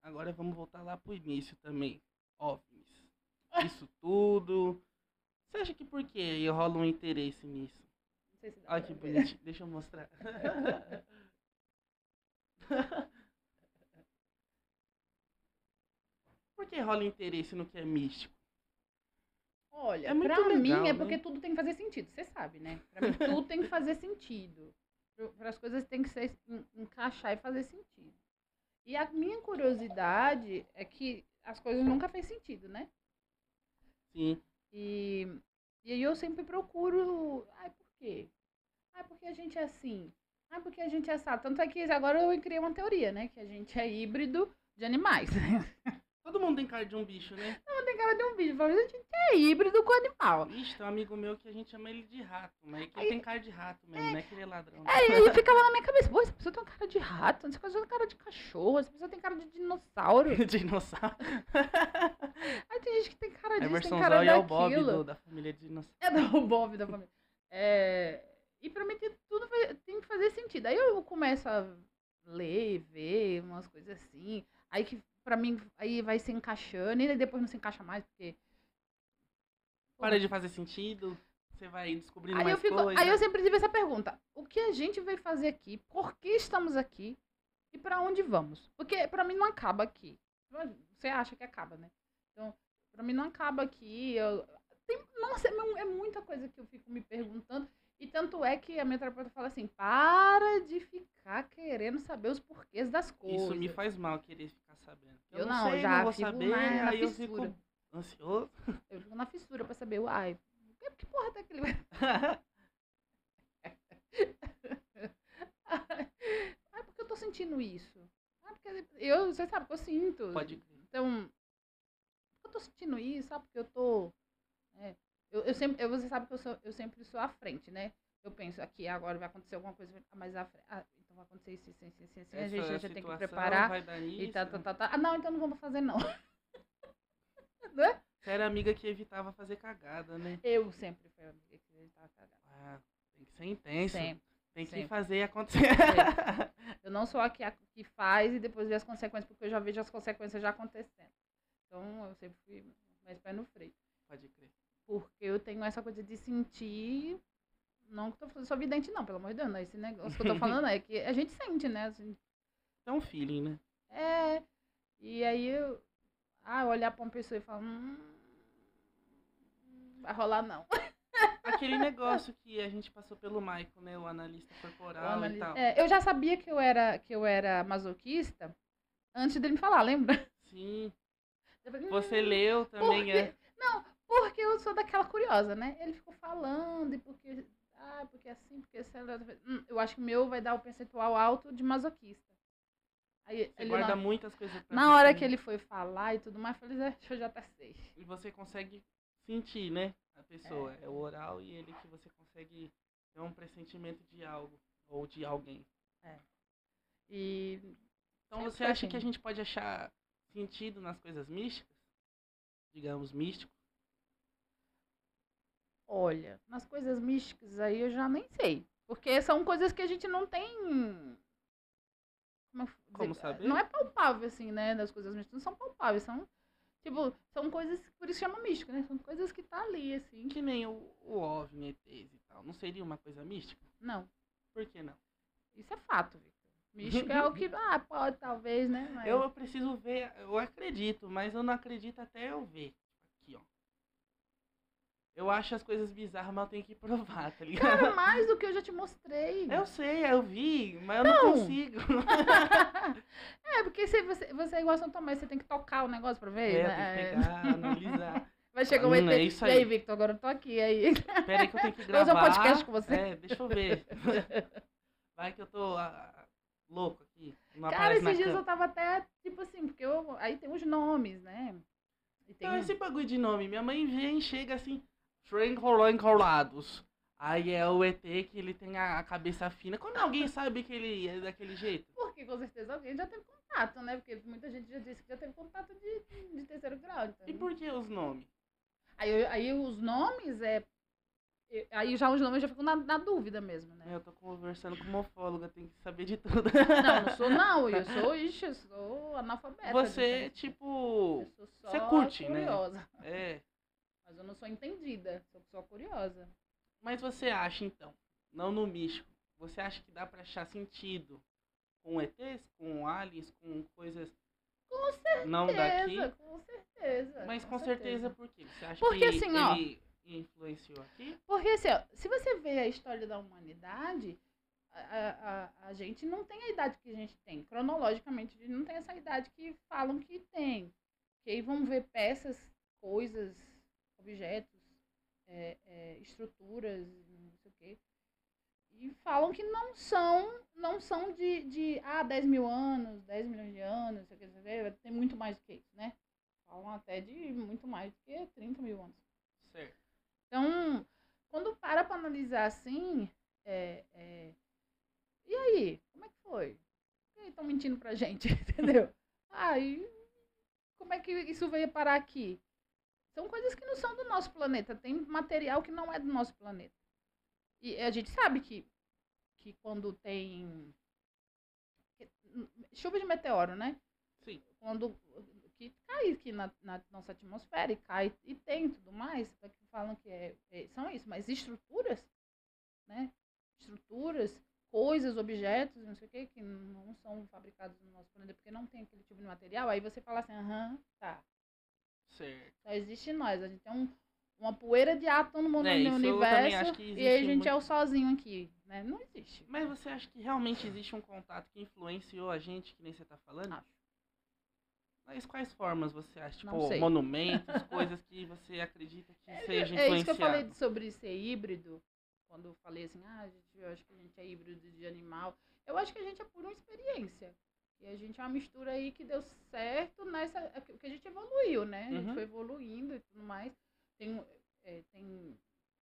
Agora vamos voltar lá pro início também. OVNIs. Isso tudo. Você acha que por que rola um interesse nisso? Não sei se dá Olha que bonitinho. Deixa eu mostrar. Por que rola interesse no que é místico? Olha, É pra mim legal, é né? porque tudo tem que fazer sentido, você sabe, né? Pra mim tudo tem que fazer sentido. Para as coisas tem que ser, en- encaixar e fazer sentido. E a minha curiosidade é que as coisas nunca fez sentido, né? Sim. E, e aí eu sempre procuro. Ai, por quê? Ai, porque a gente é assim. Ai, porque a gente é assado. Tanto é que agora eu criei uma teoria, né? Que a gente é híbrido de animais. Todo mundo tem cara de um bicho, né? Não tem cara de um bicho. Falei, a gente é híbrido com animal. Ixi, tem um amigo meu que a gente chama ele de rato, mas é que ele tem cara de rato mesmo, não é que ele é ladrão. Aí, aí ficava na minha cabeça, pô, essa pessoa tem cara de rato, essa pessoa tem cara de cachorro, essa pessoa tem cara de dinossauro. Dinossauro. Aí tem gente que tem cara disso, tem cara Zóio é o. Bob do- da família de dinossauro. É do Bob da família. É, e pra mim tudo tem que fazer sentido. Aí eu começo a ler, ver umas coisas assim. Aí que pra mim aí vai se encaixando e depois não se encaixa mais, porque. Para de fazer sentido, você vai descobrindo Aí mais eu, fico, coisas. aí eu sempre tive essa pergunta: o que a gente veio fazer aqui? Por que estamos aqui? E pra onde vamos? Porque pra mim não acaba aqui. Você acha que acaba, né? Então, pra mim não acaba aqui. Eu, tem, nossa, é, é muita coisa que eu fico me perguntando. E tanto é que a minha terapeuta fala assim: para de ficar querendo saber os porquês das coisas. Isso me faz mal querer ficar sabendo. Eu, Eu não, sei, já não vou fico saber, na- na aí eu fissura. fico ansioso. Eu fico na fissura pra saber, uai, que, que porra tá aquele. Ah, porque eu tô sentindo isso. Ah, porque eu, você sabe que eu sinto. Pode crer. Então, eu tô sentindo isso, sabe? Porque eu tô. é, eu, eu sempre, eu, você sabe que eu, sou, eu sempre sou à frente, né? Eu penso aqui, agora vai acontecer alguma coisa mais à frente. Ah, então vai acontecer isso, isso, isso, isso, isso. A gente já tem que preparar. E tá, tá, tá, tá. Ah, não, então não vamos fazer, não. né? Você era amiga que evitava fazer cagada, né? Eu sempre fui amiga que ele tava cagada. Ah, tem que ser intenso. Sempre. Tem que sempre. fazer acontecer. Eu não sou a que, a que faz e depois vê as consequências, porque eu já vejo as consequências já acontecendo. Então eu sempre fui mais pé no freio. Pode crer. Porque eu tenho essa coisa de sentir. Não que eu tô- sou vidente, não, pelo amor de Deus. Não. Esse negócio que eu tô falando é que a gente sente, né? Assim, É um feeling, né? é. E aí eu. Ah, olhar pra uma pessoa e falar. Hum, vai rolar não. Aquele negócio que a gente passou pelo Michael, né? O analista corporal analiso- e tal. É, eu já sabia que eu era, que eu era masoquista antes dele me falar, lembra? Sim. Falei, Você "Hum, leu também, quê? é. Porque eu sou daquela curiosa, né? Ele ficou falando, e porque. Ah, porque assim, porque assim. Hum, eu acho que o meu vai dar o percentual alto de masoquista. Aí, Você ele guarda na, muitas coisas pra na hora né? que ele foi falar e tudo mais, eu falei, "Ah, eu já até sei. E você consegue sentir, né? A pessoa. É. o oral e ele que você consegue ter um pressentimento de algo. Ou de alguém. E. Então Sempre você acha assim. que a gente pode achar sentido nas coisas místicas? Digamos, místico? Olha, nas coisas místicas aí eu já nem sei. Porque são coisas que a gente não tem. Como, vou Como dizer? saber? Não é palpável, assim, né? Das coisas místicas. Não são palpáveis. São. Tipo, são coisas. Por isso chama místico, né? São coisas que tá ali, assim. Que nem o, o OVNI, ETs e tal. Não seria uma coisa mística? Não. Por que não? Isso é fato, Victor. Místico é o que. Ah, pode, talvez, né? Mas... Eu preciso ver, eu acredito, mas eu não acredito até eu ver. Eu acho as coisas bizarras, mas eu tenho que provar, tá ligado? Cara, mais do que eu já te mostrei. Eu sei, eu vi, mas eu não, Não. consigo. é, porque se você, você é igual a São Tomé, você tem que tocar o negócio pra ver. É, né? tem que pegar, analisar. Vai chegar um Hum, é isso E aí, aí. Victor, agora eu tô aqui. Aí, Pera aí que eu tenho que Vou gravar. fazer um podcast com você. É, deixa eu ver. Vai que eu tô ah, louco aqui. Cara, esses dias câmera. eu tava até, tipo assim, porque eu, aí tem os nomes, né? Tem Então, esse bagulho de nome, minha mãe vem chega assim, Enrolados. Aí é o ET que ele tem a cabeça fina. Quando alguém sabe que ele é daquele jeito? Porque com certeza alguém já teve contato, né? Porque muita gente já disse que já teve contato de, de terceiro grau. Então. E por que os nomes? Aí, aí os nomes é. Aí já os nomes já ficam na, na dúvida mesmo, né? Eu tô conversando com umofóloga, tem que saber de tudo. Não, não sou não. Eu sou, ixi, eu sou analfabeta. Você, tipo. você curte, né? curiosa. É. Mas eu não sou entendida, sou só curiosa. Mas você acha, então, não no místico, você acha que dá pra achar sentido com ETs, com aliens, com coisas Com certeza, não daqui? com certeza. Mas com certeza por quê? Você acha Porque, que assim, ó, ele influenciou aqui? Porque assim, ó, se você vê a história da humanidade, a, a, a- a gente não tem a idade que a gente tem. Cronologicamente, a gente não tem essa idade que falam que tem. Que aí vão ver peças, coisas, objetos, é, é, estruturas, não sei o quê. E falam que não são, não são de, de ah, 10 mil anos, 10 milhões de anos, não sei o que, não sei o que, tem muito mais do que isso, né? Falam até de muito mais do que 30 mil anos. Certo. Então, quando para para analisar assim, é, é, e aí, como é que foi? Estão mentindo pra gente, entendeu? Aí, como é que isso veio parar aqui? São coisas que não são do nosso planeta, tem material que não é do nosso planeta. E a gente sabe que, que quando tem chuva de meteoro, né? Sim. quando que cai aqui na, na nossa atmosfera e cai e tem tudo mais, só que falam que é, é- são isso, mas estruturas, né? Estruturas, coisas, objetos, não sei o que, que não são fabricados no nosso planeta porque não tem aquele tipo de material, aí você fala assim, aham, tá, Certo. só existe nós, a gente tem um, uma poeira de átomo no, É, universo e a gente muito. é o sozinho aqui, né? Não existe. Mas você acha que realmente existe um contato que influenciou a gente, que nem você tá falando? Acho. Mas quais formas você acha? Tipo, monumentos, coisas que você acredita que seja É isso que eu influenciado? falei sobre ser híbrido, quando eu falei assim, ah, gente, eu acho que a gente é híbrido de animal. Eu acho que a gente é por uma experiência. E a gente é uma mistura aí que deu certo nessa. é que a gente evoluiu, né? A gente Uhum. foi evoluindo e tudo mais. Tem, é, tem,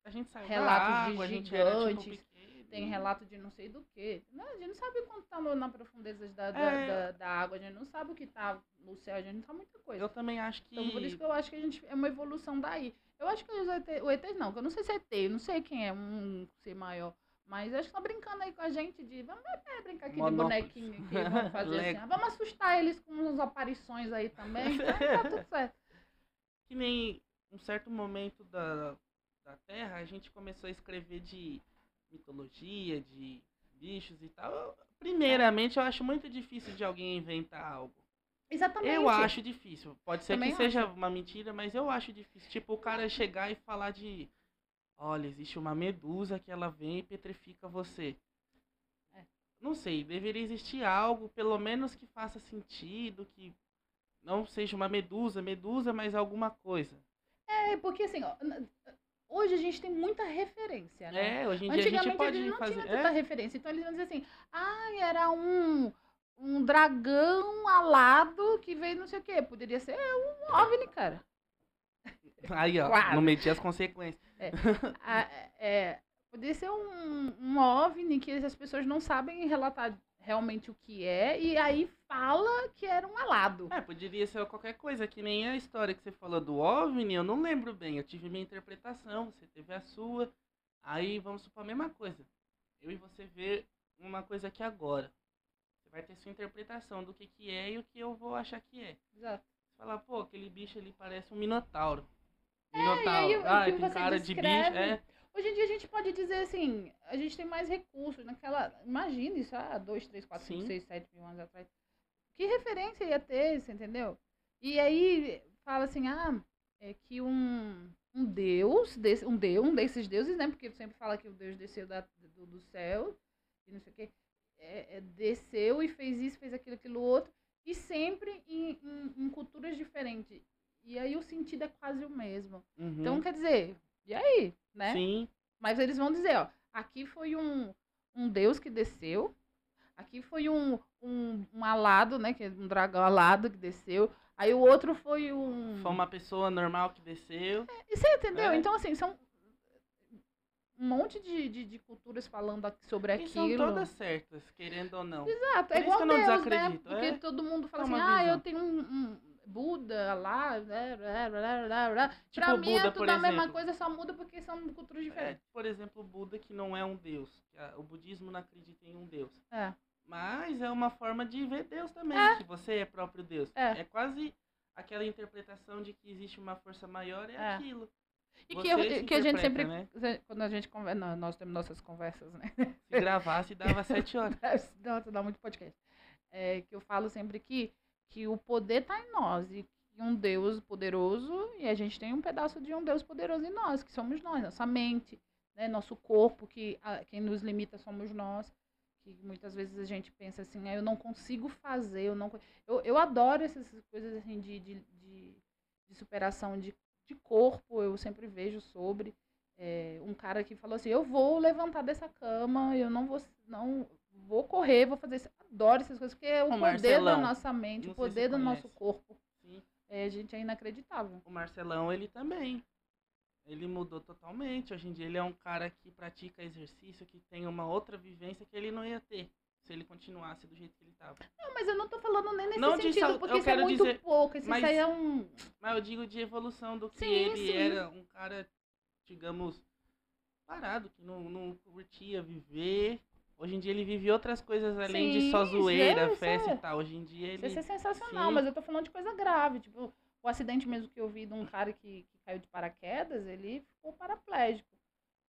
A gente saiu Relatos da de água, a gente era tipo gigantes, pequeno. tem relato de não sei do que. A gente não sabe quanto tá no- na profundeza da, da, É. da, da água, a gente não sabe o que tá no céu, a gente não sabe muita coisa. Eu também acho que. Então, por isso que eu acho que a gente é uma evolução daí. Eu acho que os ET, o ET não, que eu não sei se é ET, eu não sei quem é um ser maior. Mas acho que tá brincando aí com a gente de. Vamos é, brincar aqui Monóculos. de bonequinho aqui, vamos fazer assim. Ah, Vamos assustar eles com umas aparições aí também. Então, tá tudo certo. que nem um certo momento da, da Terra, a gente começou a escrever de mitologia, de bichos e tal. Primeiramente, eu acho muito difícil de alguém inventar algo. Exatamente. Eu acho difícil. Pode ser Também que seja uma mentira, mas eu acho difícil. Tipo, o cara chegar e falar de. Olha, existe uma medusa que ela vem e petrifica você. É. Não sei, deveria existir algo, pelo menos que faça sentido, que não seja uma medusa, medusa, mas alguma coisa. É, porque assim, ó, hoje a gente tem muita referência, né? É, hoje em dia a gente pode eles não fazer. tinham é, tanta referência. Então eles iam dizer assim, ah, era um, um dragão alado que veio não sei o quê. Poderia ser um OVNI, cara. Aí, ó, Quase. não medir as consequências. Ah, é, poderia ser um, um OVNI que as pessoas não sabem relatar realmente o que é. E aí fala que era um alado. É, poderia ser qualquer coisa, que nem a história que você falou do OVNI, eu não lembro bem. Eu tive minha interpretação, você teve a sua. Aí vamos supor a mesma coisa. Eu e você ver uma coisa aqui agora. Você vai ter sua interpretação do que, que é e o que eu vou achar que é. Exato. Você fala, pô, aquele bicho ali parece um minotauro. É, e aí Minotauro. o ah, tem cara de bicho. descreve- É, Hoje em dia a gente pode dizer assim, a gente tem mais recursos naquela. Imagina isso há 2, 3, 4, 5, Sim. 6, 7 mil anos atrás. Que referência ia ter, você entendeu? E aí fala assim, ah, é que um, um deus, desse, um deus, um desses deuses, né? Porque sempre fala que o Deus desceu da, do, do céu, e não sei o quê. é, é, desceu e fez isso, fez aquilo, aquilo outro, e sempre em, em- em culturas diferentes. E aí o sentido é quase o mesmo. Uhum. Então, quer dizer, e aí, né? Sim, Mas eles vão dizer, ó, aqui foi um, um deus que desceu, aqui foi um, um, um alado, né, que é um dragão alado que desceu, aí o outro foi um... foi uma pessoa normal que desceu. E você entendeu? É. Então, assim, são um monte de, de, de culturas falando sobre E são aquilo. todas certas, querendo ou não. Exato, Por é isso igual que eu não Deus, né? Porque é. todo mundo fala É assim, ah, eu tenho um, um Buda lá, blá, blá, blá. Tipo pra mim é Buda, tudo por a mesma coisa, só muda porque são culturas É, diferentes. por exemplo, o Buda que não é um deus. O budismo não acredita em um deus. É. Mas é uma forma de ver Deus também, que você é próprio Deus. É. quase aquela interpretação de que existe uma força maior, é, É. aquilo. E Você que, que a gente sempre, né? quando a gente conversa, não, nós temos nossas conversas, né? Se gravasse, dava sete horas. Nossa, dá muito podcast. É, que eu falo sempre que, que o poder está em nós e que um Deus poderoso e a gente tem um pedaço de um Deus poderoso em nós, que somos nós, nossa mente, né, nosso corpo, que a- quem nos limita somos nós. Que muitas vezes a gente pensa assim, ah, eu não consigo fazer, eu não. co-". Eu, eu adoro essas coisas assim de, de, de, de superação de, de corpo, eu sempre vejo sobre. É, um cara que falou assim, eu vou levantar dessa cama, eu não vou, não vou correr, vou fazer isso. Adoro essas coisas, porque é o O poder Marcelão. da nossa mente, o poder do conhece. nosso corpo. Sim. É, a gente é inacreditável. O Marcelão, ele também. Ele mudou totalmente. Hoje em dia ele é um cara que pratica exercício, que tem uma outra vivência que ele não ia ter se ele continuasse do jeito que ele estava. Não, mas eu não tô falando nem nesse Não sentido, sau- porque eu isso é muito dizer- pouco. Isso mas- aí é um. Mas eu digo de evolução do que Sim, ele sim. era um cara, digamos, parado, que não, não curtia viver. Hoje em dia ele vive outras coisas além de só Sim, zoeira, isso é- festa isso e tal. Hoje em dia ele. Isso é sensacional, Sim. mas eu tô falando de coisa grave. Tipo, o acidente mesmo que eu vi de um cara que, que caiu de paraquedas, ele ficou paraplégico.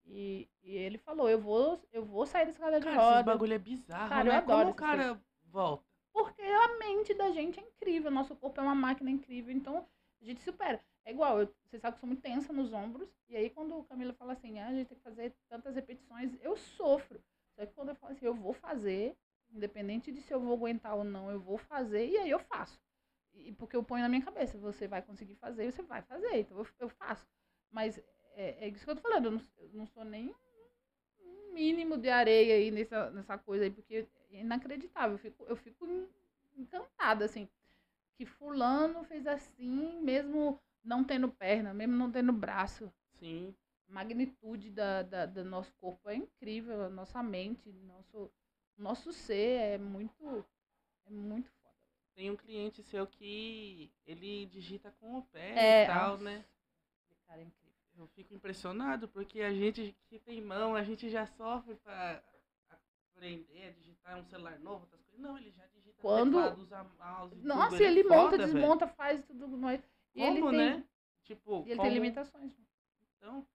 E, e ele falou, eu vou, eu vou sair dessa cadeira de Cara, esses roda. bagulho é bizarro, Cara, eu né? adoro Como o cara volta? Porque a mente da gente é incrível, nosso corpo é uma máquina incrível, então a gente supera. É igual, eu, você sabe que eu sou muito tensa nos ombros, e aí quando o Camila fala assim, ah, a gente tem que fazer tantas repetições, eu sofro. Só que quando eu falo assim, eu vou fazer, independente de se eu vou aguentar ou não, eu vou fazer, e aí eu faço. E porque eu ponho na minha cabeça, você vai conseguir fazer, você vai fazer, então eu, eu faço. Mas é, é isso que eu tô falando, eu não, eu não sou nem um mínimo de areia aí nessa, nessa coisa aí, porque é inacreditável. Eu fico, eu fico en- encantada, assim. Que fulano fez assim, mesmo não tendo perna, mesmo não tendo braço. Sim. A magnitude da, da, do nosso corpo é incrível, a nossa mente, nosso, nosso ser é muito, é muito foda. Tem um cliente seu que ele digita com o pé É, e tal, nossa. né? Cara é incrível. Eu fico impressionado, porque a gente que tem mão, a gente já sofre pra aprender a digitar um celular novo, outras coisas. Não, ele já digita Quando- teclado, usa mouse Nossa, tudo. ele, é monta, foda, velho. desmonta, faz tudo mais. Ele Como, tem, né? Tipo, e ele como... tem limitações. Então,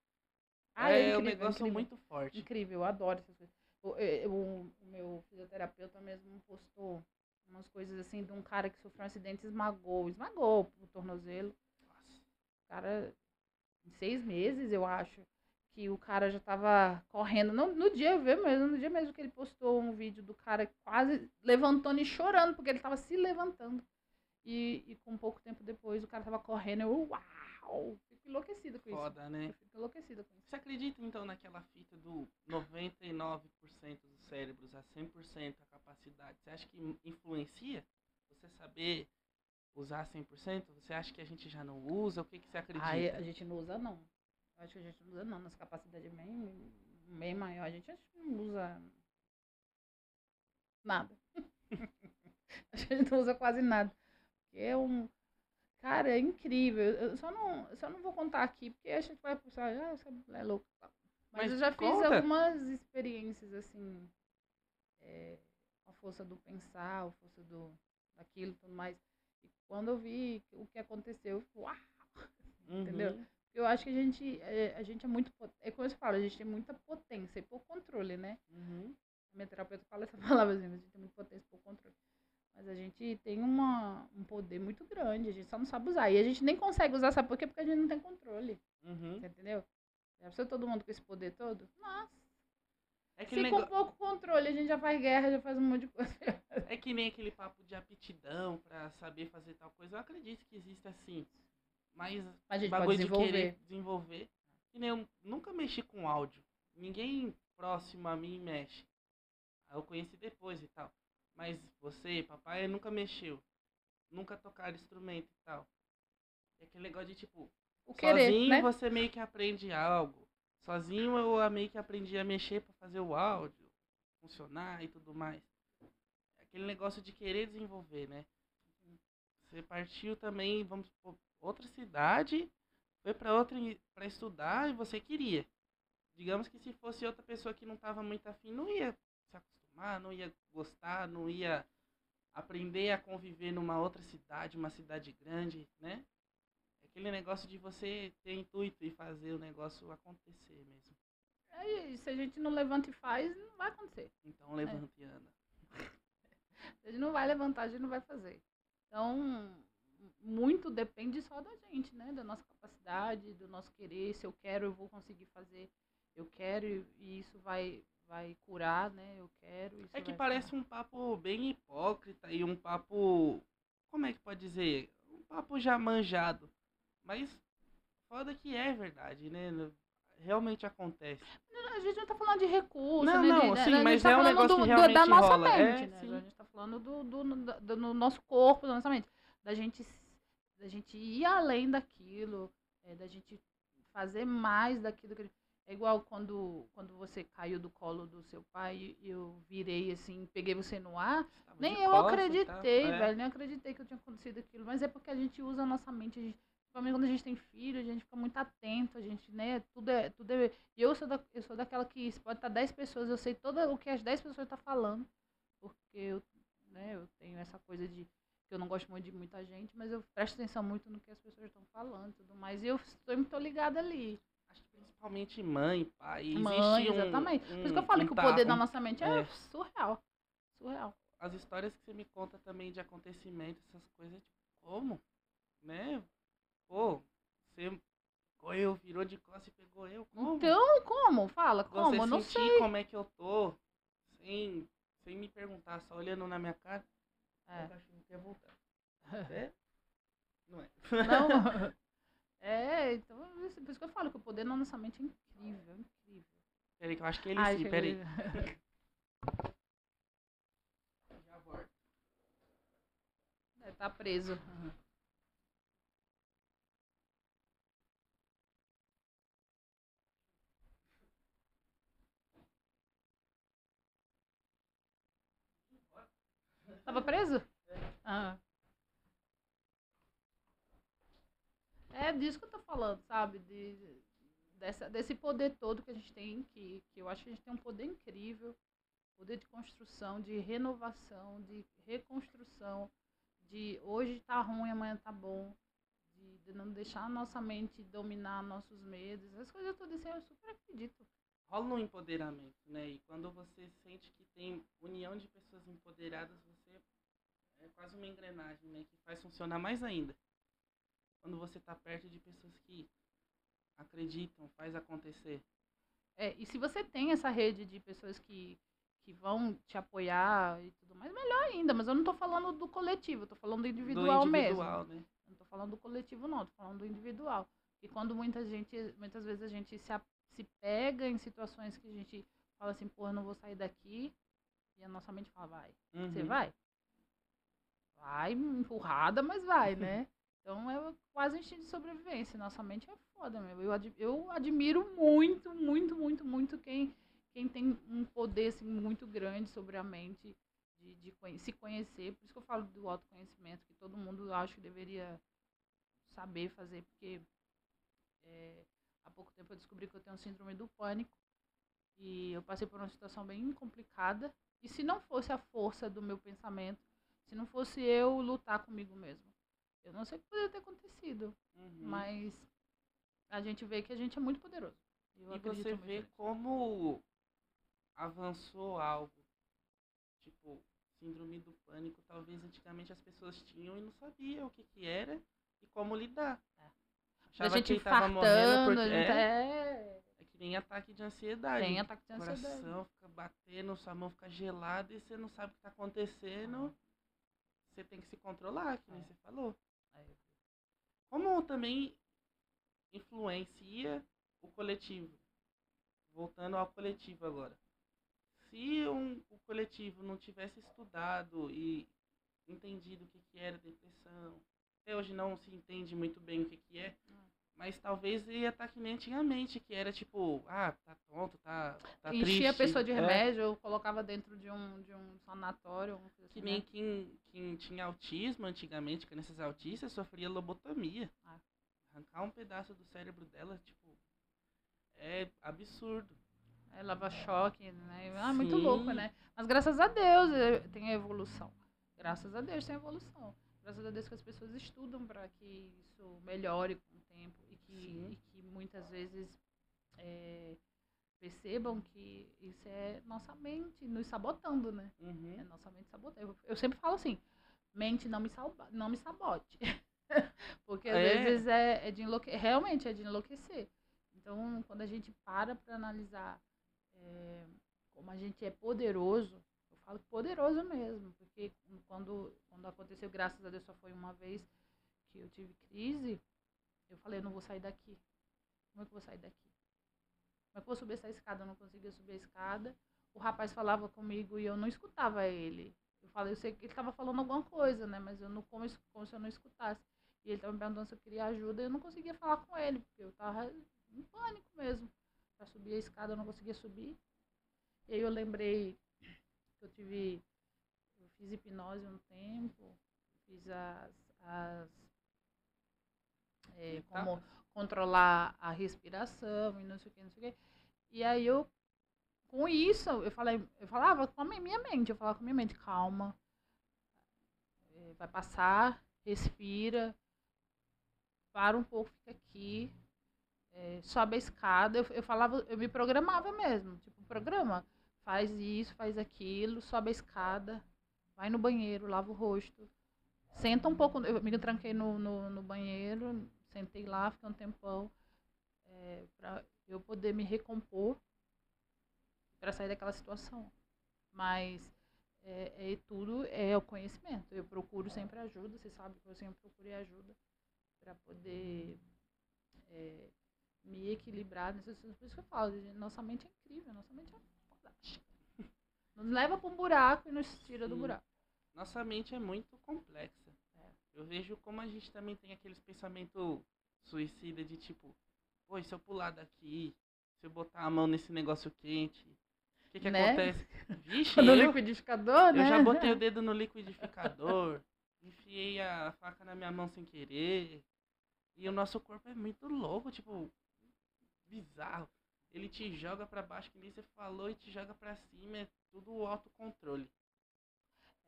Ah, é, é um incrível, negócio incrível. muito forte. Incrível, eu adoro essas coisas. O, eh, o- meu fisioterapeuta mesmo postou umas coisas assim de um cara que sofreu um acidente esmagou, esmagou o tornozelo. Nossa. Cara, em seis meses, eu acho, que o cara já tava correndo. No, no dia eu vi mesmo, no dia mesmo que ele postou um vídeo do cara quase levantando e chorando, porque ele tava se levantando. E, e com pouco tempo depois o cara tava correndo, eu, uau! Fico enlouquecida com isso. Foda, né? Eu fico enlouquecida com isso. Você acredita então naquela fita do 99% dos cérebros a 100% a capacidade? Você acha que influencia você saber usar 100%? Você acha que a gente já não usa? O que, que você acredita? Aí a gente não usa, não. Eu acho que a gente não usa, não. Nossa capacidade é bem, bem maior. A gente acho que não usa nada. a gente não usa quase nada. Porque é um. Cara, é incrível. Eu só não, só não vou contar aqui, porque a gente vai pensar, ah, você é louco. tal. Mas, Mas eu já fiz conta. algumas experiências, assim, é, a força do pensar, a força do, daquilo e tudo mais. E quando eu vi o que aconteceu, eu falei, uau! Uhum. entendeu? Eu acho que a gente, é, a gente é muito. É como eu falo, a gente tem muita potência e pouco controle, né? Uhum. Minha terapeuta fala essa palavra assim, a gente tem muita potência e pouco controle. Mas a gente tem uma, um poder muito grande, a gente só não sabe usar. E a gente nem consegue usar, sabe por quê? Porque a gente não tem controle. Uhum. Entendeu? Já pensou todo mundo com esse poder todo? Nossa. É, Se com nego- pouco controle a gente já faz guerra, já faz um monte de coisa. é que nem aquele papo de aptidão pra saber fazer tal coisa. Eu acredito que existe assim. mais A gente bagulho pode de querer desenvolver. desenvolver. E nem eu nunca mexi com áudio. Ninguém próximo a mim mexe. Aí Eu conheci depois e tal. Mas você, papai, nunca mexeu. Nunca tocaram instrumento e tal. É aquele negócio de tipo, O querer, sozinho né? você meio que aprende algo. Sozinho eu meio que aprendi a mexer pra fazer o áudio funcionar e tudo mais. É aquele negócio de querer desenvolver, né? Você partiu também, vamos supor, outra cidade, foi pra outra para estudar e você queria. Digamos que se fosse outra pessoa que não tava muito afim, não ia se acostumar, não ia gostar, não ia aprender a conviver numa outra cidade, uma cidade grande, né? É aquele negócio de você ter intuito e fazer o negócio acontecer mesmo. Aí, se a gente não levanta e faz, não vai acontecer. Então levanta e anda. Se a gente não vai levantar, a gente não vai fazer. Então, muito depende só da gente, né? Da nossa capacidade, do nosso querer. Se eu quero, eu vou conseguir fazer. Eu quero e isso vai, vai curar, né? Eu quero. Isso É que parece um papo bem hipócrita e um papo. Como é que pode dizer? Um papo já manjado. Mas foda que é verdade, né? Realmente acontece. A gente não tá falando de recurso, Não, né? não, de, sim, né? mas tá é um negócio do, que do- da realmente nossa rola. É, mente, né? sim. A gente tá falando do, do, do, do- no nosso corpo, da nossa mente. Da gente, da gente ir além daquilo, é, da gente fazer mais daquilo que ele... É igual quando, quando você caiu do colo do seu pai e eu virei assim, peguei você no ar. Tava Nem eu costas e acreditei, tal. É. velho. Nem acreditei que eu tinha acontecido aquilo. Mas é porque a gente usa a nossa mente. A gente, principalmente quando a gente tem filho, a gente fica muito atento. A gente, né? Tudo é. Tudo é eu sou, da, eu sou daquela que pode estar 10 pessoas, eu sei todo o que as 10 pessoas estão falando. Porque eu, né, eu tenho essa coisa de que eu não gosto muito de muita gente, mas eu presto atenção muito no que as pessoas estão falando e tudo mais. E eu estou muito ligada ali. Que principalmente mãe, pai. Mãe, existe um- exatamente. Por isso que eu um- falo um que o poder um da nossa mente é, é. surreal. Surreal. as histórias que você me conta também de acontecimentos, essas coisas, tipo, como? Né? Pô, você correu, virou de costas e pegou eu. Como? Então, como? Fala, como? você Eu não sei. como é que eu tô, sem, sem me perguntar, só olhando na minha cara. É. O cachorro quer voltar. É? Não é. Não. É, então, isso- por isso que eu falo que o poder na nossa mente é incrível, incrível. Peraí, que eu acho que ele Ai, sim, peraí. Já volto. É, tá preso. Tava preso? Ah. É disso que eu tô falando, sabe? De, dessa, desse poder todo que a gente tem, que, que eu acho que a gente tem um poder incrível, poder de construção, de renovação, de reconstrução, de hoje tá ruim, amanhã tá bom, de, de não deixar a nossa mente dominar nossos medos, essas coisas todas assim, eu super acredito. rola um empoderamento, né? E quando você sente que tem união de pessoas empoderadas, você é quase uma engrenagem, né? Que faz funcionar mais ainda. Quando você tá perto de pessoas que acreditam, faz acontecer. É, e se você tem essa rede de pessoas que, que vão te apoiar e tudo mais, melhor ainda. Mas eu não tô falando do coletivo, tô falando do individual, do mesmo. individual, né? Eu não tô falando do coletivo, não, tô falando do individual. E quando muita gente, muitas vezes a gente se, se pega em situações que a gente fala assim, porra, não vou sair daqui, e a nossa mente fala, vai. Você Uhum. vai? Vai, empurrada, mas vai, né? Então é quase um instinto de sobrevivência. Nossa mente é foda, meu. Eu, ad- eu admiro muito, muito, muito, muito quem, quem tem um poder assim, muito grande sobre a mente, de, de conhe- se conhecer. Por isso que eu falo do autoconhecimento, que todo mundo acho que deveria saber fazer, porque é, há pouco tempo eu descobri que eu tenho síndrome do pânico. E eu passei por uma situação bem complicada. E se não fosse a força do meu pensamento, se não fosse eu lutar comigo mesmo, eu não sei o que poderia ter acontecido. Uhum. Mas a gente vê que a gente é muito poderoso. Eu e você vê como avançou algo. Tipo, síndrome do pânico, talvez antigamente as pessoas tinham e não sabiam o que, que era e como lidar. É. A gente que tava morrendo porque é, é... que nem ataque de ansiedade. tem ataque de O ansiedade. coração fica batendo, sua mão fica gelada e você não sabe o que tá acontecendo. Você tem que se controlar, que nem É. você falou. Como também influencia o coletivo. Voltando ao coletivo agora. Se um, o coletivo não tivesse estudado e entendido o que, que era depressão, até hoje não se entende muito bem o que, que é, mas talvez ia estar que nem antigamente, que era tipo, ah, tá tonto, tá, tá Enchia triste. a pessoa de É. remédio, eu colocava dentro de um, de um sanatório. Que assim, nem né? quem, quem tinha autismo antigamente, crianças autistas, sofria lobotomia. Ah. Arrancar um pedaço do cérebro dela, tipo, é absurdo. É, lava choque, né? Ah, muito Sim. louco, né? Mas graças a Deus eh, tem a evolução. Graças a Deus tem a evolução. Graças a Deus que as pessoas estudam para que isso melhore com o tempo que, e que muitas vezes eh, percebam que isso é nossa mente nos sabotando, né? É Uhum. nossa mente sabotando. Eu, eu sempre falo assim, mente não me, salba, não me sabote. Porque às É. vezes é, é de enlouque... realmente é de enlouquecer. Então, quando a gente para para analisar é, como a gente é poderoso, eu falo poderoso mesmo, porque quando, quando aconteceu, graças a Deus, só foi uma vez que eu tive crise, eu falei, eu não vou sair daqui. Como é que eu vou sair daqui? Como é que eu vou subir essa escada? Eu não conseguia subir a escada. O rapaz falava comigo e eu não escutava ele. Eu falei, eu sei que ele estava falando alguma coisa, né? Mas eu não como, como se eu não escutasse. E ele estava me perguntando se eu queria ajuda e eu não conseguia falar com ele, porque eu estava em pânico mesmo. Para subir a escada eu não conseguia subir. E aí eu lembrei que eu tive. Eu fiz hipnose um tempo, fiz as. as é, como Etapas. controlar a respiração e não sei o que, não sei o que. E aí eu, com isso, eu falei, eu falava com a minha mente, eu falava com a minha mente, calma, é, vai passar, respira, para um pouco, fica aqui, é, sobe a escada, eu, eu falava, eu me programava mesmo, tipo, programa, faz isso, faz aquilo, sobe a escada, vai no banheiro, lava o rosto, senta um pouco, eu me tranquei no, no, no banheiro, sentei lá, fiquei um tempão, é, para eu poder me recompor para sair daquela situação. Mas é, é tudo é o conhecimento. Eu procuro sempre ajuda, você sabe que eu sempre procurei ajuda para poder é, me equilibrar nessas situações. Por isso que eu falo, nossa mente é incrível, nossa mente é fantástica. Nos leva para um buraco e nos tira do Sim. buraco. Nossa mente é muito complexa. É. Eu vejo como a gente também tem aqueles pensamentos suicida de tipo, pô, se eu pular daqui, se eu botar a mão nesse negócio quente, o que que Né? acontece? Vixe, No eu, liquidificador, né? eu já botei o dedo no liquidificador, enfiei a faca na minha mão sem querer. E o nosso corpo é muito louco, tipo, bizarro. Ele te joga pra baixo, que nem você falou, e te joga pra cima, é tudo autocontrole.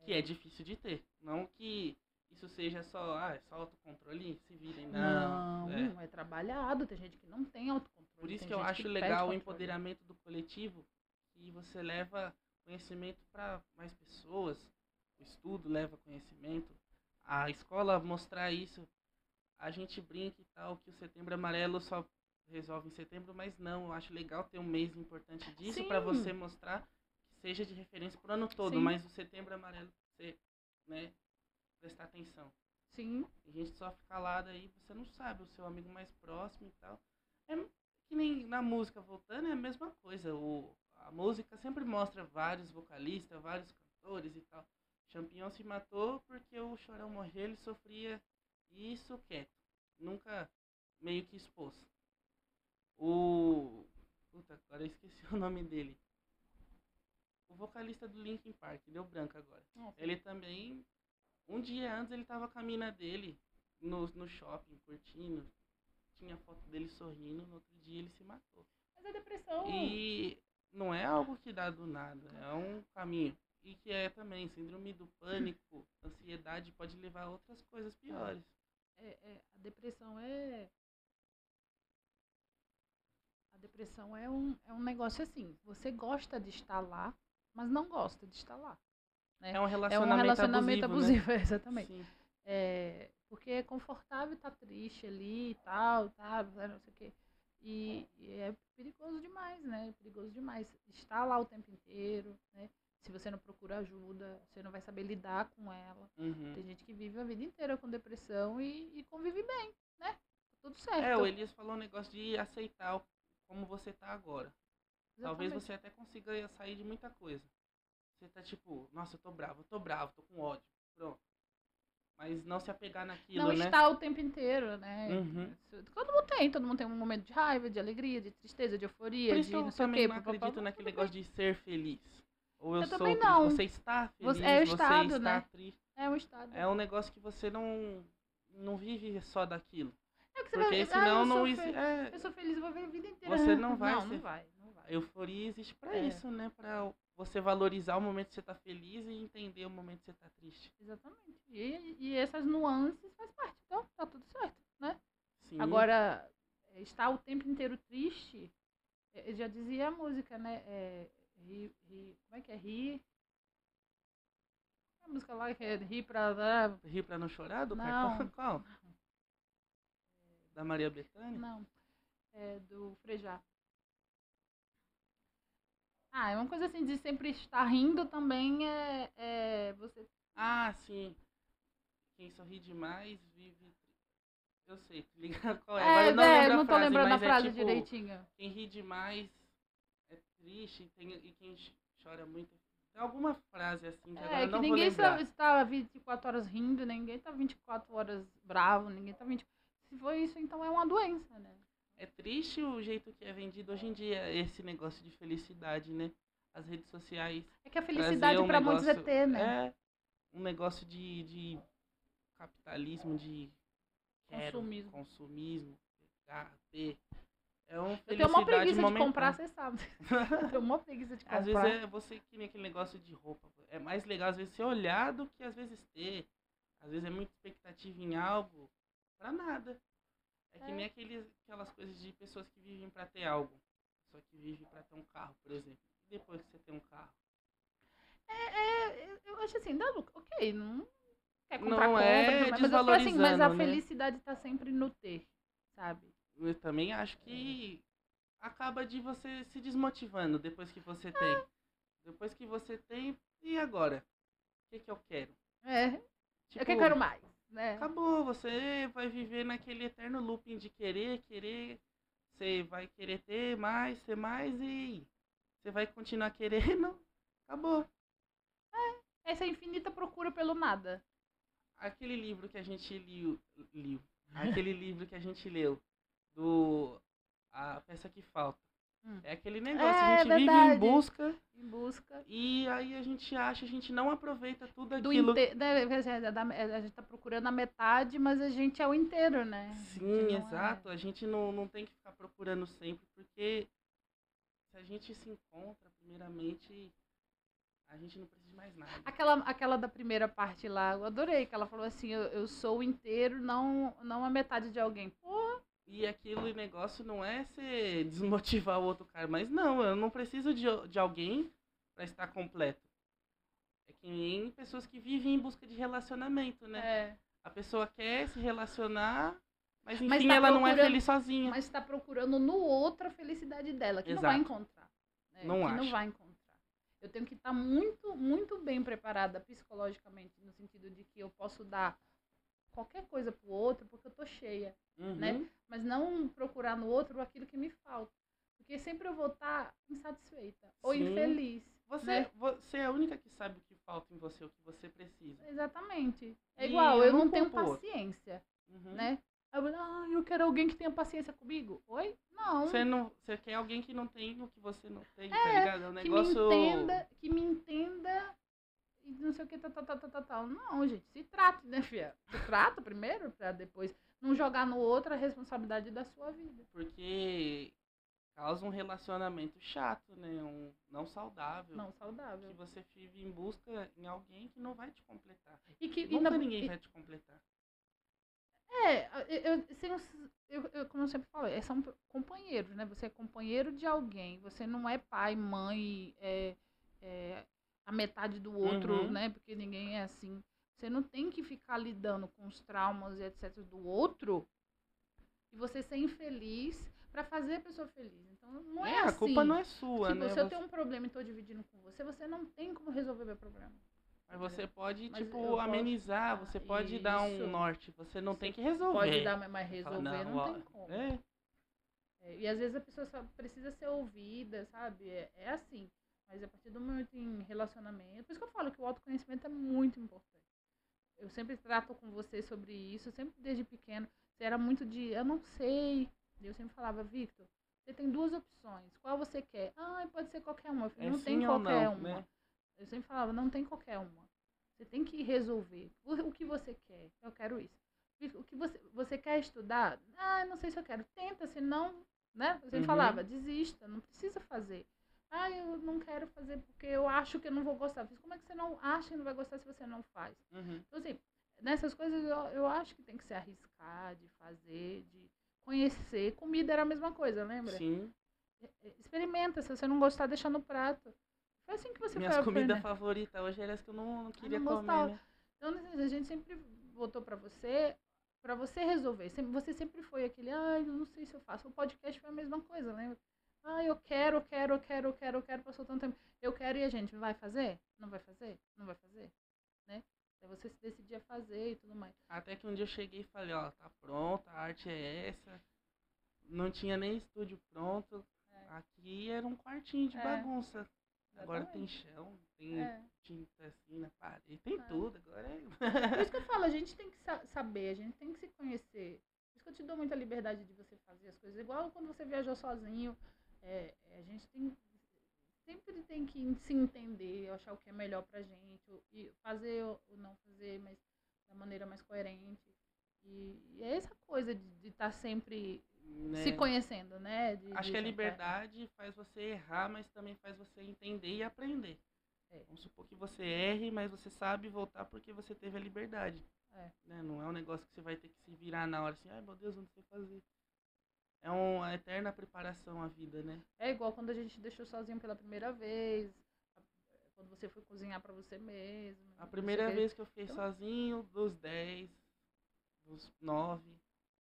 Que é difícil de ter. Não que isso seja só, ah, é só autocontrole, se virem. Não. Não, é. é. trabalhado. Tem gente que não tem autocontrole. Por isso que eu acho perde legal o empoderamento do coletivo, que você leva conhecimento para mais pessoas, o estudo leva conhecimento, a escola mostrar isso. A gente brinca e tal, que o setembro amarelo só resolve em setembro, mas não, eu acho legal ter um mês importante disso para você mostrar que seja de referência pro ano todo, Sim. mas o setembro amarelo você, né, prestar atenção. Sim, Tem gente só fica calada aí, você não sabe, o seu amigo mais próximo e tal. É que nem na música voltando, é a mesma coisa. O, a música sempre mostra vários vocalistas, vários cantores e tal. Champignon se matou porque o Chorão morreu, ele sofria isso quieto. Nunca meio que expôs. O. Puta, agora eu esqueci o nome dele. O vocalista do Linkin Park, deu branco agora. Ele também, um dia antes, ele tava com a mina dele no, no shopping, curtindo. Tinha foto dele sorrindo, no outro dia ele se matou. Mas a depressão. E não é algo que dá do nada, é um caminho. E que é também síndrome do pânico, ansiedade pode levar a outras coisas piores. é, é, a depressão é. A depressão é um, é um negócio assim. Você gosta de estar lá, mas não gosta de estar lá. É um É relacionamento, um relacionamento abusivo, abusivo, exatamente. Né? Sim. É, porque é confortável estar triste ali e tal, tá, não sei o quê. E, e é perigoso demais, né? É perigoso demais. Estar lá o tempo inteiro, né? Se você não procura ajuda, você não vai saber lidar com ela. Uhum. Tem gente que vive a vida inteira com depressão e, e convive bem, né? Tudo certo. É, o Elias falou um negócio de aceitar como você tá agora. Talvez Exatamente. você até consiga sair de muita coisa. Você tá tipo, nossa, eu tô bravo, eu tô bravo, tô com ódio. Pronto. Mas não se apegar naquilo, não né? está o tempo inteiro, né? Uhum. Todo mundo tem, todo mundo tem um momento de raiva, de alegria, de tristeza, de euforia, Por isso de eu não sei o quê. não papapá, acredito naquele negócio de ser feliz. Ou eu, Eu sou também não. Você está feliz, Você- é o você estado, está né? triste. É um estado. É um negócio que você não, não vive só daquilo. É que você Porque vai, senão ah, eu não existe. É, Eu sou feliz, eu vou ver a vida inteira. Você não vai Não, ser- não vai, não vai. euforia existe pra É. isso, né? Pra você valorizar o momento que você tá feliz e entender o momento que você tá triste. Exatamente. E, e essas nuances faz parte. Então, tá tudo certo, né? Sim. Agora, é, estar o tempo inteiro triste, é, já dizia a música, né? É, ri, ri- como é que é? Rir. A música lá que é rir pra. Rir pra não chorar do Não. Qual? Da Maria Bethânia? Não, é do Frejá. Ah, é uma coisa assim de sempre estar rindo também é, é você. Ah, sim. Quem sorri demais vive. Eu sei, tá ligado qual é? Agora eu não é, não tô frase, lembrando a mas frase é tipo, direitinho. Quem ri demais é triste tem- e quem ch- chora muito. Tem alguma frase assim que É, que ninguém está 24 horas rindo, ninguém está 24 horas bravo, ninguém está 20. Se for isso, então é uma doença, né? É triste o jeito que é vendido hoje em dia esse negócio de felicidade, né? As redes sociais. É que a felicidade um para muitos é ter, né? É um negócio de, de capitalismo, de quero, Consumismo. consumismo, pegar, ter. É uma Eu tenho uma preguiça de momentânea. comprar, você sabe. Eu tenho uma preguiça de comprar. Às vezes é você que nem aquele negócio de roupa. É mais legal às vezes ser olhar do que às vezes ter. Às vezes é muita expectativa em algo pra nada. É que É. nem aqueles, aquelas coisas de pessoas que vivem pra ter algo. Pessoa que vive pra ter um carro, por exemplo. E depois que você tem um carro? É, eu- eu acho assim, dá, ok, não quer comprar, Não compra, é mas eu falo assim, mas a né? felicidade tá sempre no ter, sabe? Eu também acho que acaba de você se desmotivando depois que você tem. Depois que você tem, e agora? O que, que eu quero? É, eu Tipo, que quero mais, né? Acabou, você vai viver naquele eterno looping de querer, querer. Você vai querer ter mais, ter mais e você vai continuar querendo. Acabou. Essa infinita procura pelo nada. Aquele livro que a gente liu, liu aquele livro que a gente leu do a peça que falta. Hum. É aquele negócio, É, a gente vive em verdade. busca Em busca e aí a gente acha, a gente não aproveita tudo do aquilo. inteiro. A gente tá procurando a metade, mas a gente é o inteiro, né? A Sim, não é- exato. A gente não, não tem que ficar procurando sempre, porque se a gente se encontra, primeiramente, a gente não precisa de mais nada. Aquela, aquela da primeira parte lá, eu adorei, que ela falou assim, eu, eu sou o inteiro, não, não a metade de alguém. Pô, E aquele negócio não é você desmotivar o outro cara, mas não, eu não preciso de, de alguém para estar completo. É que nem pessoas que vivem em busca de relacionamento, né? é, A pessoa quer se relacionar, mas enfim, Mas tá ela não é feliz sozinha. mas está procurando no outro a felicidade dela, que não Exato. vai encontrar. né? Não que não acho. vai encontrar. Eu tenho que estar muito, muito bem preparada psicologicamente, no sentido de que eu posso dar qualquer coisa pro outro, porque eu tô cheia. Uhum. né? Mas não procurar no outro aquilo que me falta. Porque sempre eu vou estar insatisfeita ou Sim. infeliz. Você, né? você é a única que sabe o que falta em você, o que você precisa. Exatamente. É E igual, eu não tenho paciência, Uhum. né? Eu, ah, eu quero alguém que tenha paciência comigo. Oi? Não. Você não, você quer alguém que não tem o que você não tem, tá É, ligado? É um que negócio. me entenda, que me entenda e não sei o que, tal, tal, tal, tal, tal, tal. Não, gente, se trate, né, filha? Se trata primeiro pra depois não jogar no outro a responsabilidade da sua vida. Porque causa um relacionamento chato, né? Um não saudável. Não Que saudável. você vive em busca em alguém que não vai te completar. E que e Nunca na- ninguém e- vai te completar. É, eu, eu, eu- como eu sempre falo, é, são companheiros, né? Você é companheiro de alguém, você não é pai, mãe, é, é a metade do outro, Uhum. né? Porque ninguém é assim. Você não tem que ficar lidando com os traumas e etc do outro e você ser infeliz pra fazer a pessoa feliz. Então não é, é, a assim. culpa não é sua, Tipo, né? se eu Você- tenho um problema e tô dividindo com você, você não tem como resolver meu problema. Mas você pode, Mas tipo, posso- amenizar, Ah, você pode dar isso. um norte, você não tem Você que resolver. Pode dar, mas Você resolver fala, não, ó, tem como. É, É, e às vezes a pessoa só precisa ser ouvida, sabe? É, é assim. Mas a partir do momento em relacionamento. Por isso que eu falo que o autoconhecimento é muito importante. Eu sempre trato com você sobre isso, sempre desde pequeno. Você era muito de, eu não sei. Eu sempre falava, Victor, você tem duas opções. Qual você quer? Ah, pode ser qualquer uma. Eu falei, é não tem qualquer não, uma. né? Eu sempre falava, não tem qualquer uma. Você tem que resolver. O, que você quer? Eu quero isso. O que você, você quer estudar? Ah, não sei se eu quero. Tenta, senão, né? Eu sempre Uhum. falava, desista, não precisa fazer. Ah, eu não quero fazer porque eu acho que eu não vou gostar. Mas como é que você não acha que não vai gostar se você não faz? Uhum. Então, assim, nessas coisas eu, eu acho que tem que se arriscar, de fazer, de conhecer. Comida era a mesma coisa, lembra? Sim. É, é, Experimenta, se você não gostar, deixa no prato. Foi assim que você Minhas foi comidas aprender. favoritas hoje eram as que eu não, não queria não comer, né? Então, assim, a gente sempre botou pra você, pra você resolver. Você sempre foi aquele, ai, eu não sei se eu faço. O podcast foi a mesma coisa, lembra? Ah, eu quero, eu quero, eu quero, eu quero, eu quero, passou tanto tempo. Eu quero e a gente vai fazer? Não vai fazer? Não vai fazer? Né? Aí você se decidia fazer e tudo mais. Até que um dia eu cheguei e falei, ó, tá pronta, a arte é essa. Não tinha nem estúdio pronto. É. Aqui era um quartinho de É. bagunça. Agora tem Exatamente. chão, tem É. tinta assim na parede, tem É. tudo. Agora é. Por isso que eu falo, a gente tem que sa- saber, a gente tem que se conhecer. Por isso que eu te dou muita liberdade de você fazer as coisas. Igual quando você viajou sozinho, é, é, a gente tem sempre tem que se entender, achar o que é melhor pra gente, e fazer ou não fazer, mas da maneira mais coerente. E, e é essa coisa de estar sempre né? se conhecendo, né? De- Acho de que a sempre- liberdade faz você errar, mas também faz você entender e aprender. É. Vamos supor que você erre, mas você sabe voltar porque você teve a liberdade. É. Né? Não é um negócio que você vai ter que se virar na hora assim, ai meu Deus, eu não sei fazer. É uma eterna preparação a vida, né? É igual quando a gente deixou sozinho pela primeira vez, quando você foi cozinhar pra você mesmo. A primeira vez que eu fiquei Então- sozinho, dos 10, dos 9,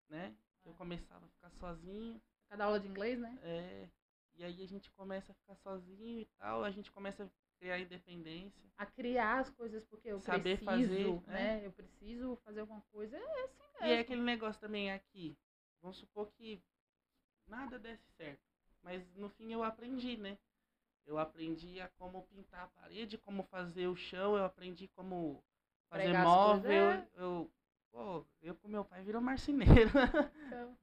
né? que Eu É. começava a ficar sozinho. Cada aula de inglês, né? É, e aí a gente começa a ficar sozinho e tal, a gente começa a criar independência. a criar as coisas porque eu Saber preciso, fazer, né? Eu preciso fazer alguma coisa. É assim mesmo. E é aquele negócio também aqui. Vamos supor que nada desse certo. Mas no fim eu aprendi, né? Eu aprendi a como pintar a parede, como fazer o chão, eu aprendi como fazer Pregar móvel. é. Eu, pô, eu com meu pai virou marceneiro. Então,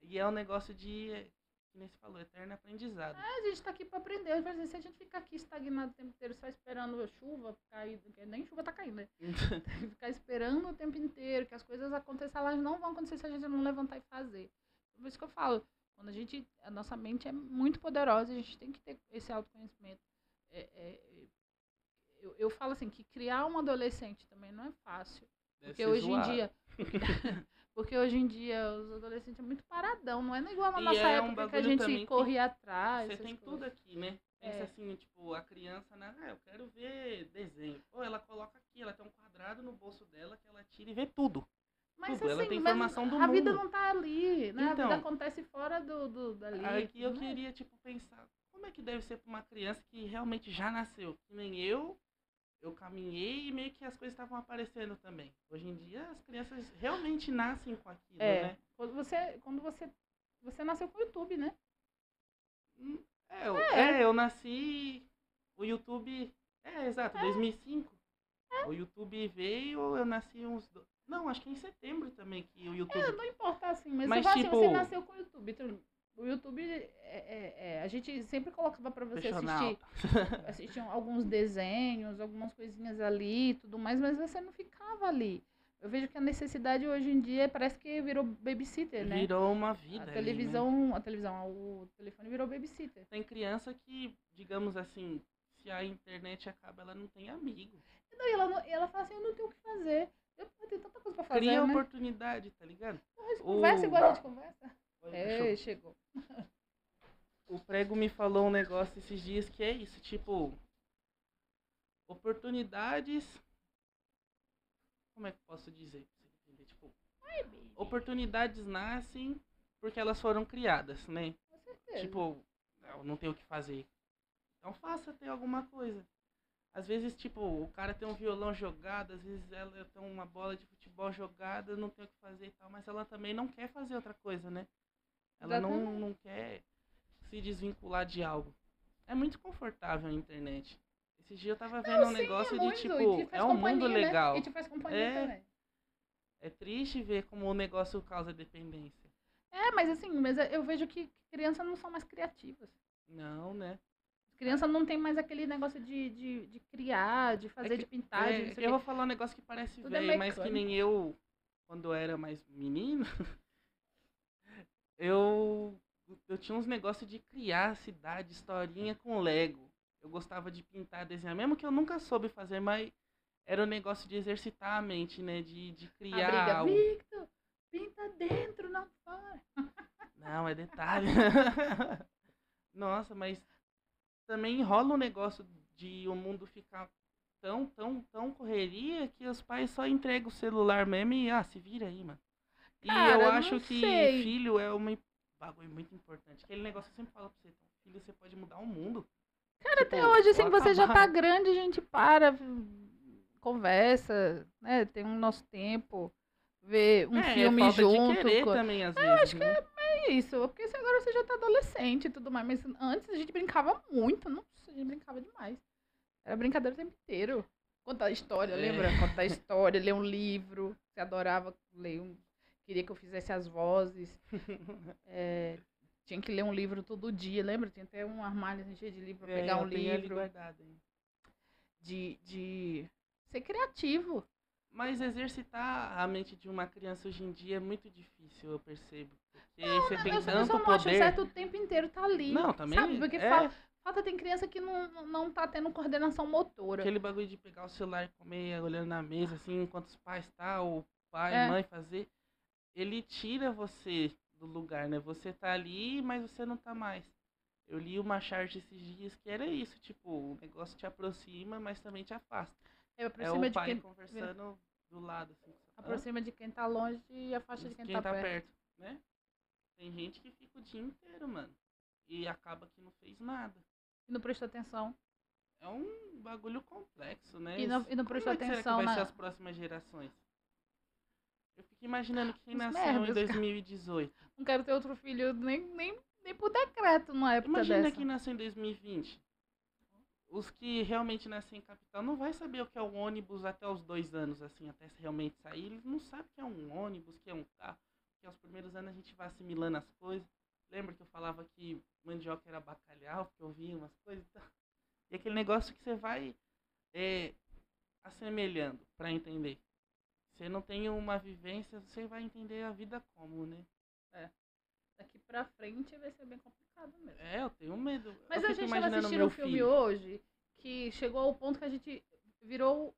e é um negócio de, que nem você falou, eterno aprendizado. a gente tá aqui pra aprender. Exemplo, se a gente ficar aqui estagnado o tempo inteiro só esperando a chuva cair, porque nem chuva tá caindo, né? ficar esperando o tempo inteiro que as coisas aconteçam, elas não vão acontecer se a gente não levantar e fazer. Por isso que eu falo, quando a gente, a nossa mente é muito poderosa, a gente tem que ter esse autoconhecimento. É, é, eu, eu falo assim, que criar um adolescente também não é fácil. Deve Porque hoje zoado. em dia. porque hoje em dia os adolescentes é muito paradão, não é igual na E nossa é um época que a gente corria atrás. Você tem coisas. tudo aqui, né? Pensa É. assim, tipo, a criança, né? Ah, eu quero ver desenho. Ou ela coloca aqui, ela tem um quadrado no bolso dela que ela tira e vê tudo. Mas tudo, ela assim, tem mas informação do a vida não tá ali, né? a vida Então. acontece fora do, do dali. Aqui eu mais. queria, tipo, pensar, como é que deve ser pra uma criança que realmente já nasceu? Que nem eu, eu caminhei e meio que as coisas estavam aparecendo também. Hoje em dia as crianças realmente nascem com aquilo, É. né? Quando você, quando você, você nasceu com o YouTube, né? Hum, É, eu, É. é, eu nasci. O YouTube. É, exato, 2005. O YouTube veio, eu nasci uns. Não, acho que em setembro também que o YouTube. É, não importa assim, mas, Mas, você, fala assim, você tipo- nasceu com o YouTube. Então, o YouTube, é, é- é, a gente sempre colocava pra você assistir, assistir alguns desenhos, algumas coisinhas ali e tudo mais, mas você não ficava ali. Eu vejo que a necessidade hoje em dia parece que virou babysitter, né? Virou uma vida. a né? televisão, a televisão, o telefone virou babysitter. Tem criança que, digamos assim, se a internet acaba, ela não tem amigo. E ela, não- e ela fala assim, eu não tenho o que fazer. Eu, tenho tanta coisa pra fazer, Cria né? oportunidade, tá ligado? O- conversa igual a gente conversa. É, chegou. O prego me falou um negócio esses dias que é isso, tipo. Oportunidades. Como é que eu posso dizer? pra você entender? Tipo, oportunidades nascem porque elas foram criadas, né? Com certeza. Tipo, eu não tenho o que fazer. Então faça ter alguma coisa. Às vezes, tipo, o cara tem um violão jogado, às vezes ela tem uma bola de futebol jogada, não tem o que fazer e tal, mas ela também não quer fazer outra coisa, né? Ela não, Exatamente. não quer se desvincular de algo. É muito confortável a internet. Esse dia eu tava vendo um Sim, negócio é de, muito, tipo, é um mundo companhia, né? legal. E te faz companhia É. também. É triste ver como o negócio causa dependência. É, mas assim, mas eu vejo que crianças não são mais criativas. Não, né? Criança não tem mais aquele negócio de, de, de criar, de fazer, que- de pintar, de É, sei eu o vou falar um negócio que parece Tudo é velho, mas que nem eu, quando eu era mais menino, eu, eu tinha uns negócios de criar cidade, historinha com Lego. Eu gostava de pintar, desenhar, mesmo que eu nunca soube fazer, mas era um negócio de exercitar a mente, né? De, de A criar briga, algo. Victor, pinta dentro, não fora. Não, é detalhe. Nossa, mas também rola um negócio de o mundo ficar tão, tão, tão correria que os pais só entregam o celular mesmo e, ah, se vira aí, mano. E Cara, eu não acho que sei. filho é um bagulho muito importante. Aquele negócio que eu sempre falo pra você, então, filho, você pode mudar o mundo. Cara, Tipo, até hoje, assim, pode você já tá acabar. grande, a gente para, conversa, né? Tem o nosso tempo, vê um é, filme é junto. de querer co- também, às vezes, acho que né? É isso, porque agora você já tá adolescente e tudo mais, mas antes a gente brincava muito, nossa, a gente brincava demais. Era brincadeira o tempo inteiro. Contar história, É. lembra? Contar história, ler um livro, você adorava ler um. Queria que eu fizesse as vozes. É, tinha que ler um livro todo dia, lembra? Tinha até um armário assim, cheio de livro pra É, pegar um livro. guardado. De, de ser criativo. Mas exercitar a mente de uma criança hoje em dia é muito difícil, eu percebo. Porque você tem tanto não poder. certo o tempo inteiro tá ali. Não, também. Sabe? Porque é fa- falta tem criança que não, não tá tendo coordenação motora. aquele bagulho de pegar o celular e comer olhando na mesa, assim, enquanto os pais tá, o pai, É. mãe fazer. Ele tira você do lugar, né? Você tá ali, mas você não tá mais. Eu li uma charge esses dias que era isso, tipo, o negócio te aproxima, mas também te afasta. É, É aproxima, o de pai quem, conversando do lado, assim. Aproxima de quem tá longe e afasta de quem, tá, perto. né? Tem gente que fica o dia inteiro, mano. E acaba que não fez nada. E não prestou atenção. É um bagulho complexo, né? E não, e não Como prestou é que será que atenção vai na. ser as próximas gerações? Eu fico imaginando que quem Os nasceu em merdas, cara. 2018. Não quero ter outro filho nem, nem, nem por decreto numa época Imagina dessa. quem nasceu em 2020. Os que realmente nascem em capital não vai saber o que é um ônibus até os dois anos, assim, até se realmente sair. Eles não sabem o que é um ônibus, o que é um carro. Porque aos primeiros anos a gente vai assimilando as coisas. Lembra que eu falava que mandioca era bacalhau, porque eu via umas coisas e tal. E aquele negócio que você vai é, assemelhando para entender. Você não tem uma vivência, você vai entender a vida como, né? Daqui pra frente vai ser bem complicado mesmo. É, eu tenho medo. Mas eu a gente tava assistindo um filme filho. hoje que chegou ao ponto que a gente virou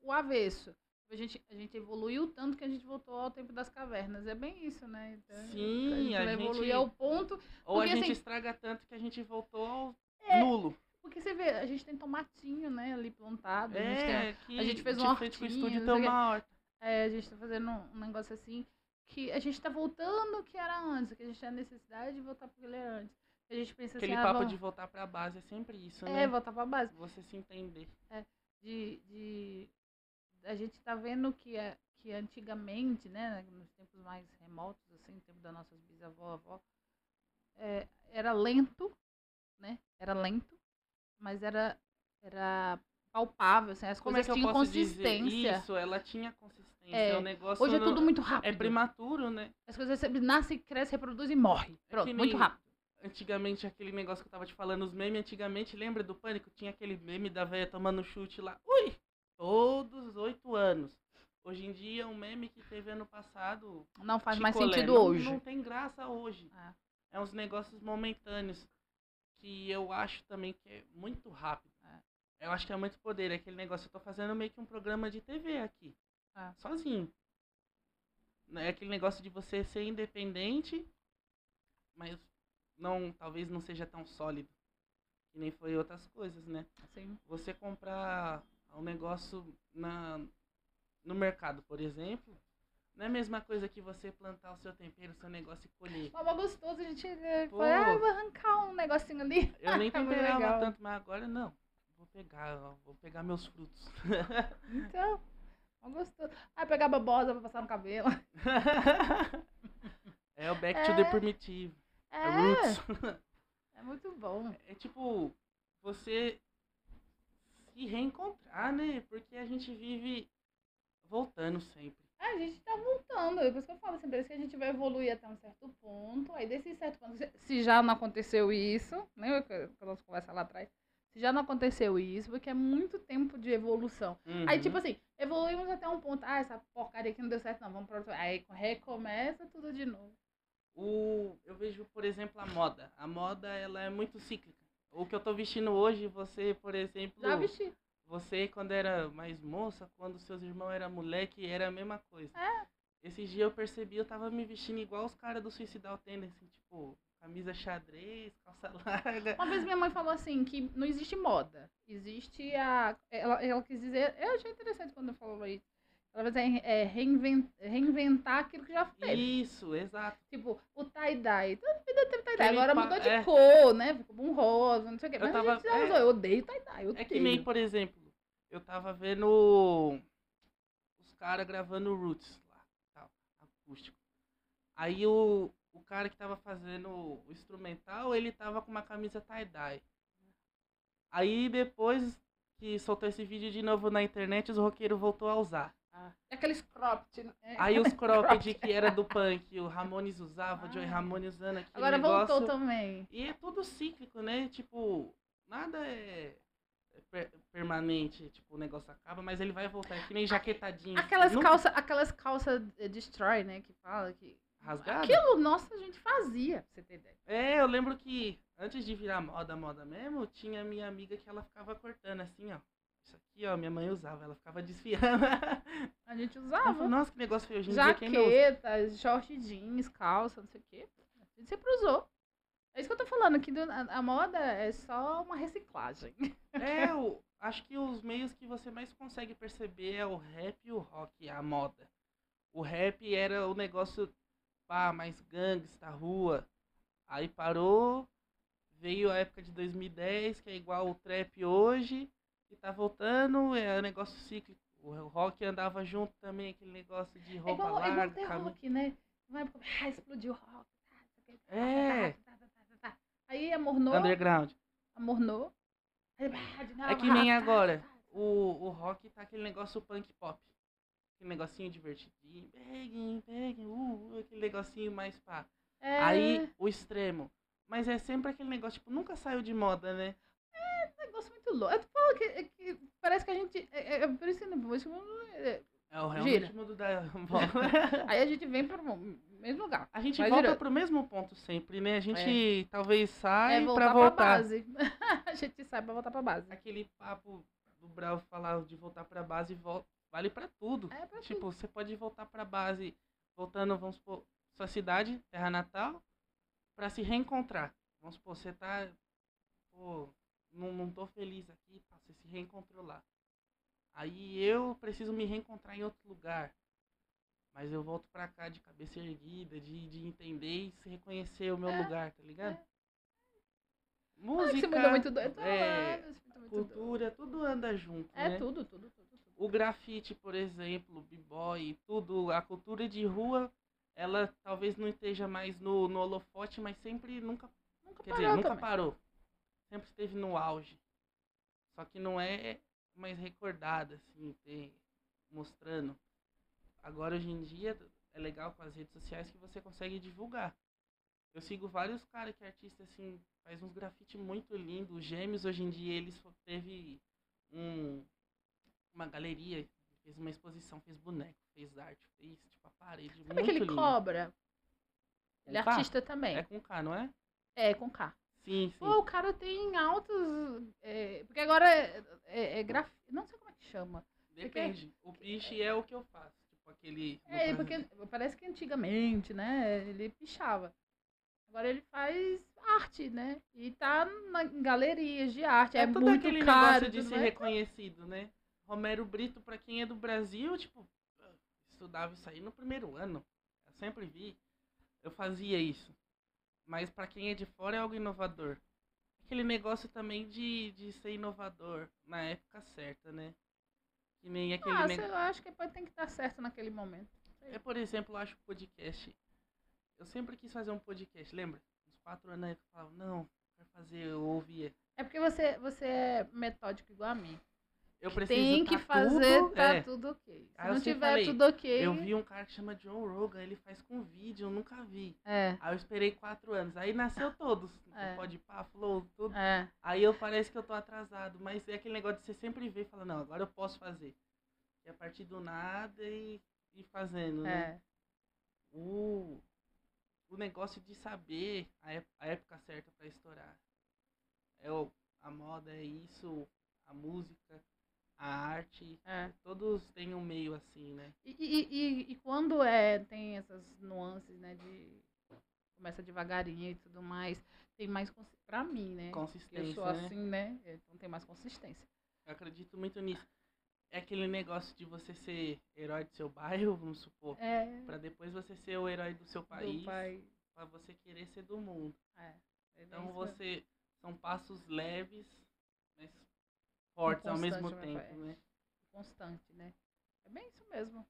o avesso. A gente, a gente evoluiu tanto que a gente voltou ao tempo das cavernas. É bem isso, né? Então, Sim, a gente a vai gente- evoluir ao ponto. Ou a Porque, gente assim- estraga tanto que a gente voltou ao É, nulo. Porque você vê, a gente tem tomatinho, né, ali plantado. a gente tem É, que a gente fez uma frente com o estúdio o uma horta. É, a gente tá fazendo um negócio assim que a gente tá voltando ao que era antes, que a gente tem a necessidade de voltar pro que ele era antes. A gente pensa Aquele assim, ah, papo vamos- de voltar pra base é sempre isso, é, né? voltar pra base. Você se entender. De, de a gente tá vendo que, é, que antigamente, né, nos tempos mais remotos, assim, no tempo das nossas bisavó, avó, é, era lento, né? Era lento, mas era, era palpável, assim, as Como é coisas eu tinham consistência. isso? Ela tinha consistência. É, O negócio Hoje é não- tudo muito rápido. é prematuro, né? As coisas sempre nascem, crescem, reproduzem e morrem. É Pronto, que muito rápido. Antigamente, aquele negócio que eu tava te falando, os memes, antigamente, lembra do pânico? Tinha aquele meme da velha tomando chute lá. Ui! Todos os oito anos. Hoje em dia, um meme que teve ano passado. Não faz mais sentido não- hoje. Não tem graça hoje. É. É uns negócios momentâneos. Que eu acho também que é muito rápido. Eu acho que é muito poder. É aquele negócio, eu tô fazendo meio que um programa de TV aqui. É. Sozinho. É aquele negócio de você ser independente, mas não, talvez não seja tão sólido. Que nem foi outras coisas, né? Assim. Você comprar um negócio na, no mercado, por exemplo, não é a mesma coisa que você plantar o seu tempero, o seu negócio e colher. Mas é gostoso, a gente eh, Pô. ah, vou arrancar um negocinho ali. Eu nem É temperava legal. tanto, mas agora não. Vou pegar, ó, vou pegar meus frutos. Então, ó, gostoso. Aí pegar babosa pra passar no cabelo. é o back to the É. primitivo. É É, roots. é muito bom. É tipo, você se reencontrar, né? Porque a gente vive voltando sempre. A gente tá voltando. É por isso que eu falo sempre que a gente vai evoluir até um certo ponto. Aí desse certo ponto, se- já não aconteceu isso, lembra que que a nossa conversa lá atrás? Se já não aconteceu isso, porque é muito tempo de evolução. Aí, Uhum. tipo assim, evoluímos até um ponto. Ah, essa porcaria aqui não deu certo, não. Vamos pra outro. Aí recomeça tudo de novo. o, eu vejo, por exemplo, a moda. A moda, ela é muito cíclica. O que eu tô vestindo hoje, você, por exemplo, Já vesti. você quando era mais moça, quando seus irmãos eram moleque, era a mesma coisa. É. Esses dias eu percebi, eu tava me vestindo igual os caras do Suicidal Tendency, assim, tipo, camisa xadrez, calça larga. Uma vez minha mãe falou assim, que não existe moda. Existe a... Ela, ela quis dizer... Eu achei interessante quando falou isso. Ela vai dizer é, reinven- reinventar aquilo que já fez. Isso, exato. Tipo, o tie-dye. Toda vida teve tie-dye. Agora mudou de é. cor, né? Ficou um rosa, não sei o quê. Eu Mas tava- a gente já é. usou. Eu odeio tie-dye. Eu É que nem, por exemplo, eu tava vendo os caras gravando Roots lá, tal, acústico. Aí o, o cara que tava fazendo o instrumental, ele tava com uma camisa tie-dye. Aí depois que soltou esse vídeo de novo na internet, os roqueiros voltou a usar. Ah, é aqueles cropped. né? Aí os cropped que era do punk, o Ramones usava, o Joey Ah. Ramones usando aquele Agora negócio. voltou também. E é tudo cíclico, né? Tipo, nada é é per- permanente. Tipo, o negócio acaba, mas ele vai voltar. É que nem jaquetadinho. Aquelas Nunca calças aquelas calça eh, destroy, né? Que fala que... Rasgado? Aquilo, nossa, a gente fazia, pra você ter ideia. É, eu lembro que antes de virar moda, moda mesmo, tinha minha amiga que ela ficava cortando assim, ó. Isso aqui, ó, minha mãe usava, ela ficava desfiando. A gente usava. falou, Nossa, que negócio feio. Hoje em dia quem não usa? Jaquetas, short jeans, calça, não sei o quê. A gente sempre usou. É isso que eu tô falando, que a, moda é só uma reciclagem. É, o, acho que os meios que você mais consegue perceber é o rap e o rock, a moda. O rap era o negócio, pá, mais gangsta, rua. Aí parou, veio a época de 2010, que é igual o trap hoje, e tá voltando, é um negócio cíclico. O rock andava junto também, aquele negócio de É roupa igual, é igual larga, ter cami- rock, né? Uma época, ah, explodiu o rock. tá, não É. Aí amornou, underground. amornou. É que nem tá, agora. tá. O, o rock tá aquele negócio punk pop. Aquele negocinho divertidinho. Peguem, peguem, uh, uh, aquele negocinho mais pá. É, Aí o extremo. Mas é sempre aquele negócio, tipo, nunca saiu de moda, né? um negócio muito louco. Eu tô falando que, é que parece que a gente. É, é, é por isso que não- isso não- é- É o ritmo do da Aí a gente vem pro mesmo lugar. A gente volta girando. pro mesmo ponto sempre, né? A gente talvez sai É voltar pra base. a gente sai pra voltar pra base. Aquele papo do Brau falar de voltar pra base vale pra tudo. É pra Tipo, você pode voltar pra base, voltando, vamos supor, sua cidade, terra natal, pra se reencontrar. Vamos supor, você tá, pô, não, não tô feliz aqui, tá, você se reencontrou lá. Aí eu preciso me reencontrar em outro lugar. Mas eu volto pra cá de cabeça erguida, de, de entender e se reconhecer o meu É, lugar, tá ligado? é. Ah, Música, muda muito doido. é, Ah, muda muito doido. cultura, tudo anda junto, É né? tudo, tudo, tudo, tudo. o grafite, por exemplo, o b-boy, tudo, a cultura de rua, ela talvez não esteja mais no, no holofote, mas sempre nunca, Nunca quer parou dizer, nunca também. parou. Sempre esteve no auge. Só que não é mais recordada, assim, ter, mostrando. Agora, hoje em dia, é legal com as redes sociais que você consegue divulgar. Eu sigo vários caras que é artista, assim, faz uns grafite muito lindo. Os gêmeos, hoje em dia, eles teve um, uma galeria, fez uma exposição, fez boneco, fez arte, fez, tipo, a parede. Sabe muito aquele lindo. cobra? Ele é K? artista também. É com K, não é? É, com K. Sim, sim. Pô, o cara tem altos. é, porque agora é, é, é graf... Não sei como é que chama. Depende. O piche é o que eu faço. Tipo, aquele... É, porque parece que antigamente, né? Ele pichava. Agora ele faz arte, né? E tá na, em galerias de arte. É, É, todo muito aquele caro. negócio de tudo ser reconhecido, né? Romero Brito, pra quem é do Brasil, tipo, estudava isso aí no primeiro ano. Eu sempre vi. Eu fazia isso. Mas pra quem é de fora é algo inovador. Aquele negócio também de, de ser inovador na época certa, né? Que nem aquele Ah, negócio. eu acho que pode tem que dar certo naquele momento. É, por exemplo, eu acho podcast. Eu sempre quis fazer um podcast, lembra? Uns quatro anos aí que eu falava, não, quero fazer, eu ouvia. É porque você, você é metódico igual a mim. Eu preciso Tem que tá fazer, tudo, tá é. tudo ok. Se Aí não tiver falei, tudo ok. Eu vi um cara que chama John Rogan, ele faz com vídeo, eu nunca vi. É, Aí eu esperei quatro anos. Aí nasceu todos. É. Pode pá, flow, tudo. é. Aí eu parece que eu tô atrasado. Mas é aquele negócio de você sempre ver e falar, não, agora eu posso fazer. E a partir do nada e, e fazendo, né? É. O, o negócio de saber a, a época certa pra estourar. É o, a moda, é isso, a música, a arte. É. Todos têm um meio assim, né? E, e, e, e quando é, tem essas nuances, né, de começa devagarinho e tudo mais, tem mais, pra mim, né? Consistência, Eu sou né? assim, né? Então tem mais consistência. Eu acredito muito nisso. É aquele negócio de você ser herói do seu bairro, vamos supor, É, pra depois você ser o herói do seu país, do pra você querer ser do mundo. É. é Então você são passos leves, mas fortes ao mesmo tempo, né? Constante, né? É bem isso mesmo.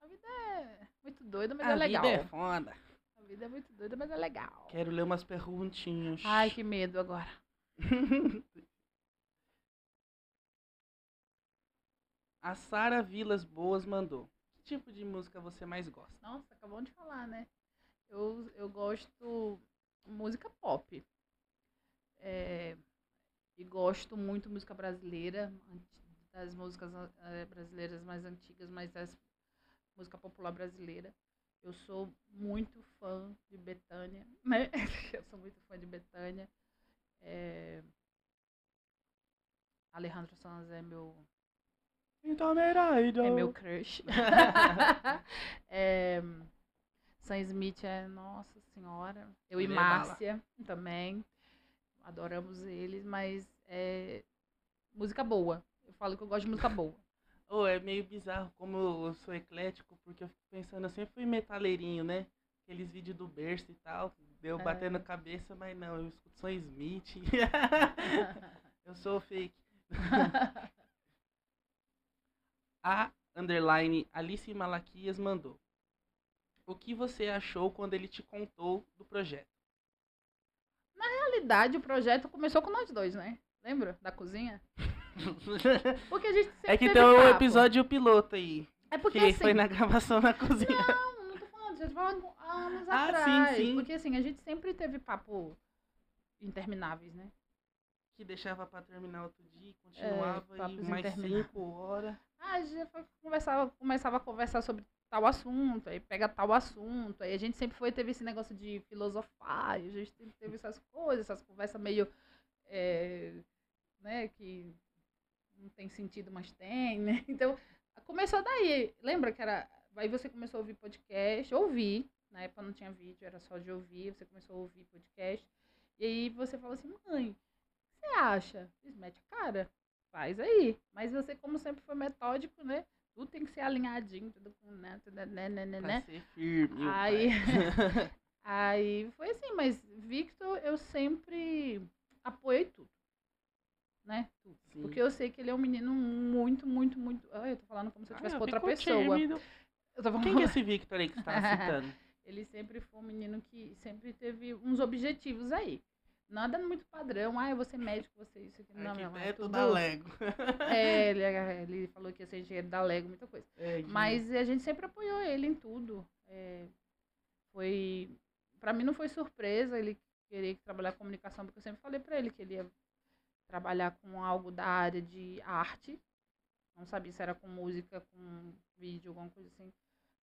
A vida é muito doida, mas A é legal. vida é foda. A vida é muito doida, mas é legal. Quero ler umas perguntinhas. Ai, que medo agora. A Sara Vilas Boas mandou. Que tipo de música você mais gosta? Nossa, acabou de falar, né? Eu, eu gosto música pop. É, e gosto muito música brasileira, das músicas eh, brasileiras mais antigas, mas das música popular brasileira. Eu sou muito fã de Betânia, né? Eu sou muito fã de Betânia. É, Alejandro Sanz é meu Então, herói, é meu crush. é, Sam Smith é, nossa senhora. Eu e é. Márcia também. Adoramos eles, mas é música boa. Eu falo que eu gosto de música boa. Oh, é meio bizarro como eu sou eclético, porque eu fico pensando, eu sempre fui metaleirinho, né? Aqueles vídeos do berço e tal, deu É. batendo a cabeça, mas não, eu escuto Sam Smith. eu sou fake. A underline Alice Malaquias mandou. O que você achou quando ele te contou do projeto? Na realidade, o projeto começou com nós dois, né? Lembra? Da cozinha? Porque a gente sempre é que tem um papo. episódio piloto aí, É porque que assim, foi na gravação na cozinha. Não, não tô falando, já tô falando anos Ah, sim, atrás. sim. Porque assim, a gente sempre teve papo intermináveis, né? Que deixava pra terminar outro dia, e continuava É, e mais cinco horas. Ah, a gente foi, conversava, começava a conversar sobre tal assunto, aí pega tal assunto, aí a gente sempre foi, teve esse negócio de filosofar, a gente teve essas coisas, essas conversas meio, é, né, que não tem sentido, mas tem, né? Então, começou daí, lembra que era, aí você começou a ouvir podcast, ouvir, na época não tinha vídeo, era só de ouvir, você começou a ouvir podcast, e aí você falou assim, mãe, o que você acha? Mete a cara faz aí. Mas você, como sempre foi metódico, né? Tudo tem que ser alinhadinho, tudo com, né? Tudo, né, né, né, Pra né. ser firme. Aí-. Aí foi assim, mas Victor, eu sempre apoiei tudo. Né? Tudo. Sim. Porque eu sei que ele é um menino muito, muito, muito. Ai, eu tô falando como se eu Ah, tivesse eu com outra pessoa. tímido. Eu tô falando Quem que é esse Victor aí que você tá citando? Ele sempre foi um menino que sempre teve uns objetivos aí. Nada muito padrão. Ah, eu vou ser médico, você isso aqui. Não, meu amor, é tudo- da Lego. É, ele, ele falou que ia ser engenheiro da Lego, muita coisa. É, de- Mas a gente sempre apoiou ele em tudo. É, foi. Pra mim não foi surpresa ele querer trabalhar com comunicação, porque eu sempre falei pra ele que ele ia trabalhar com algo da área de arte. Não sabia se era com música, com vídeo, alguma coisa assim.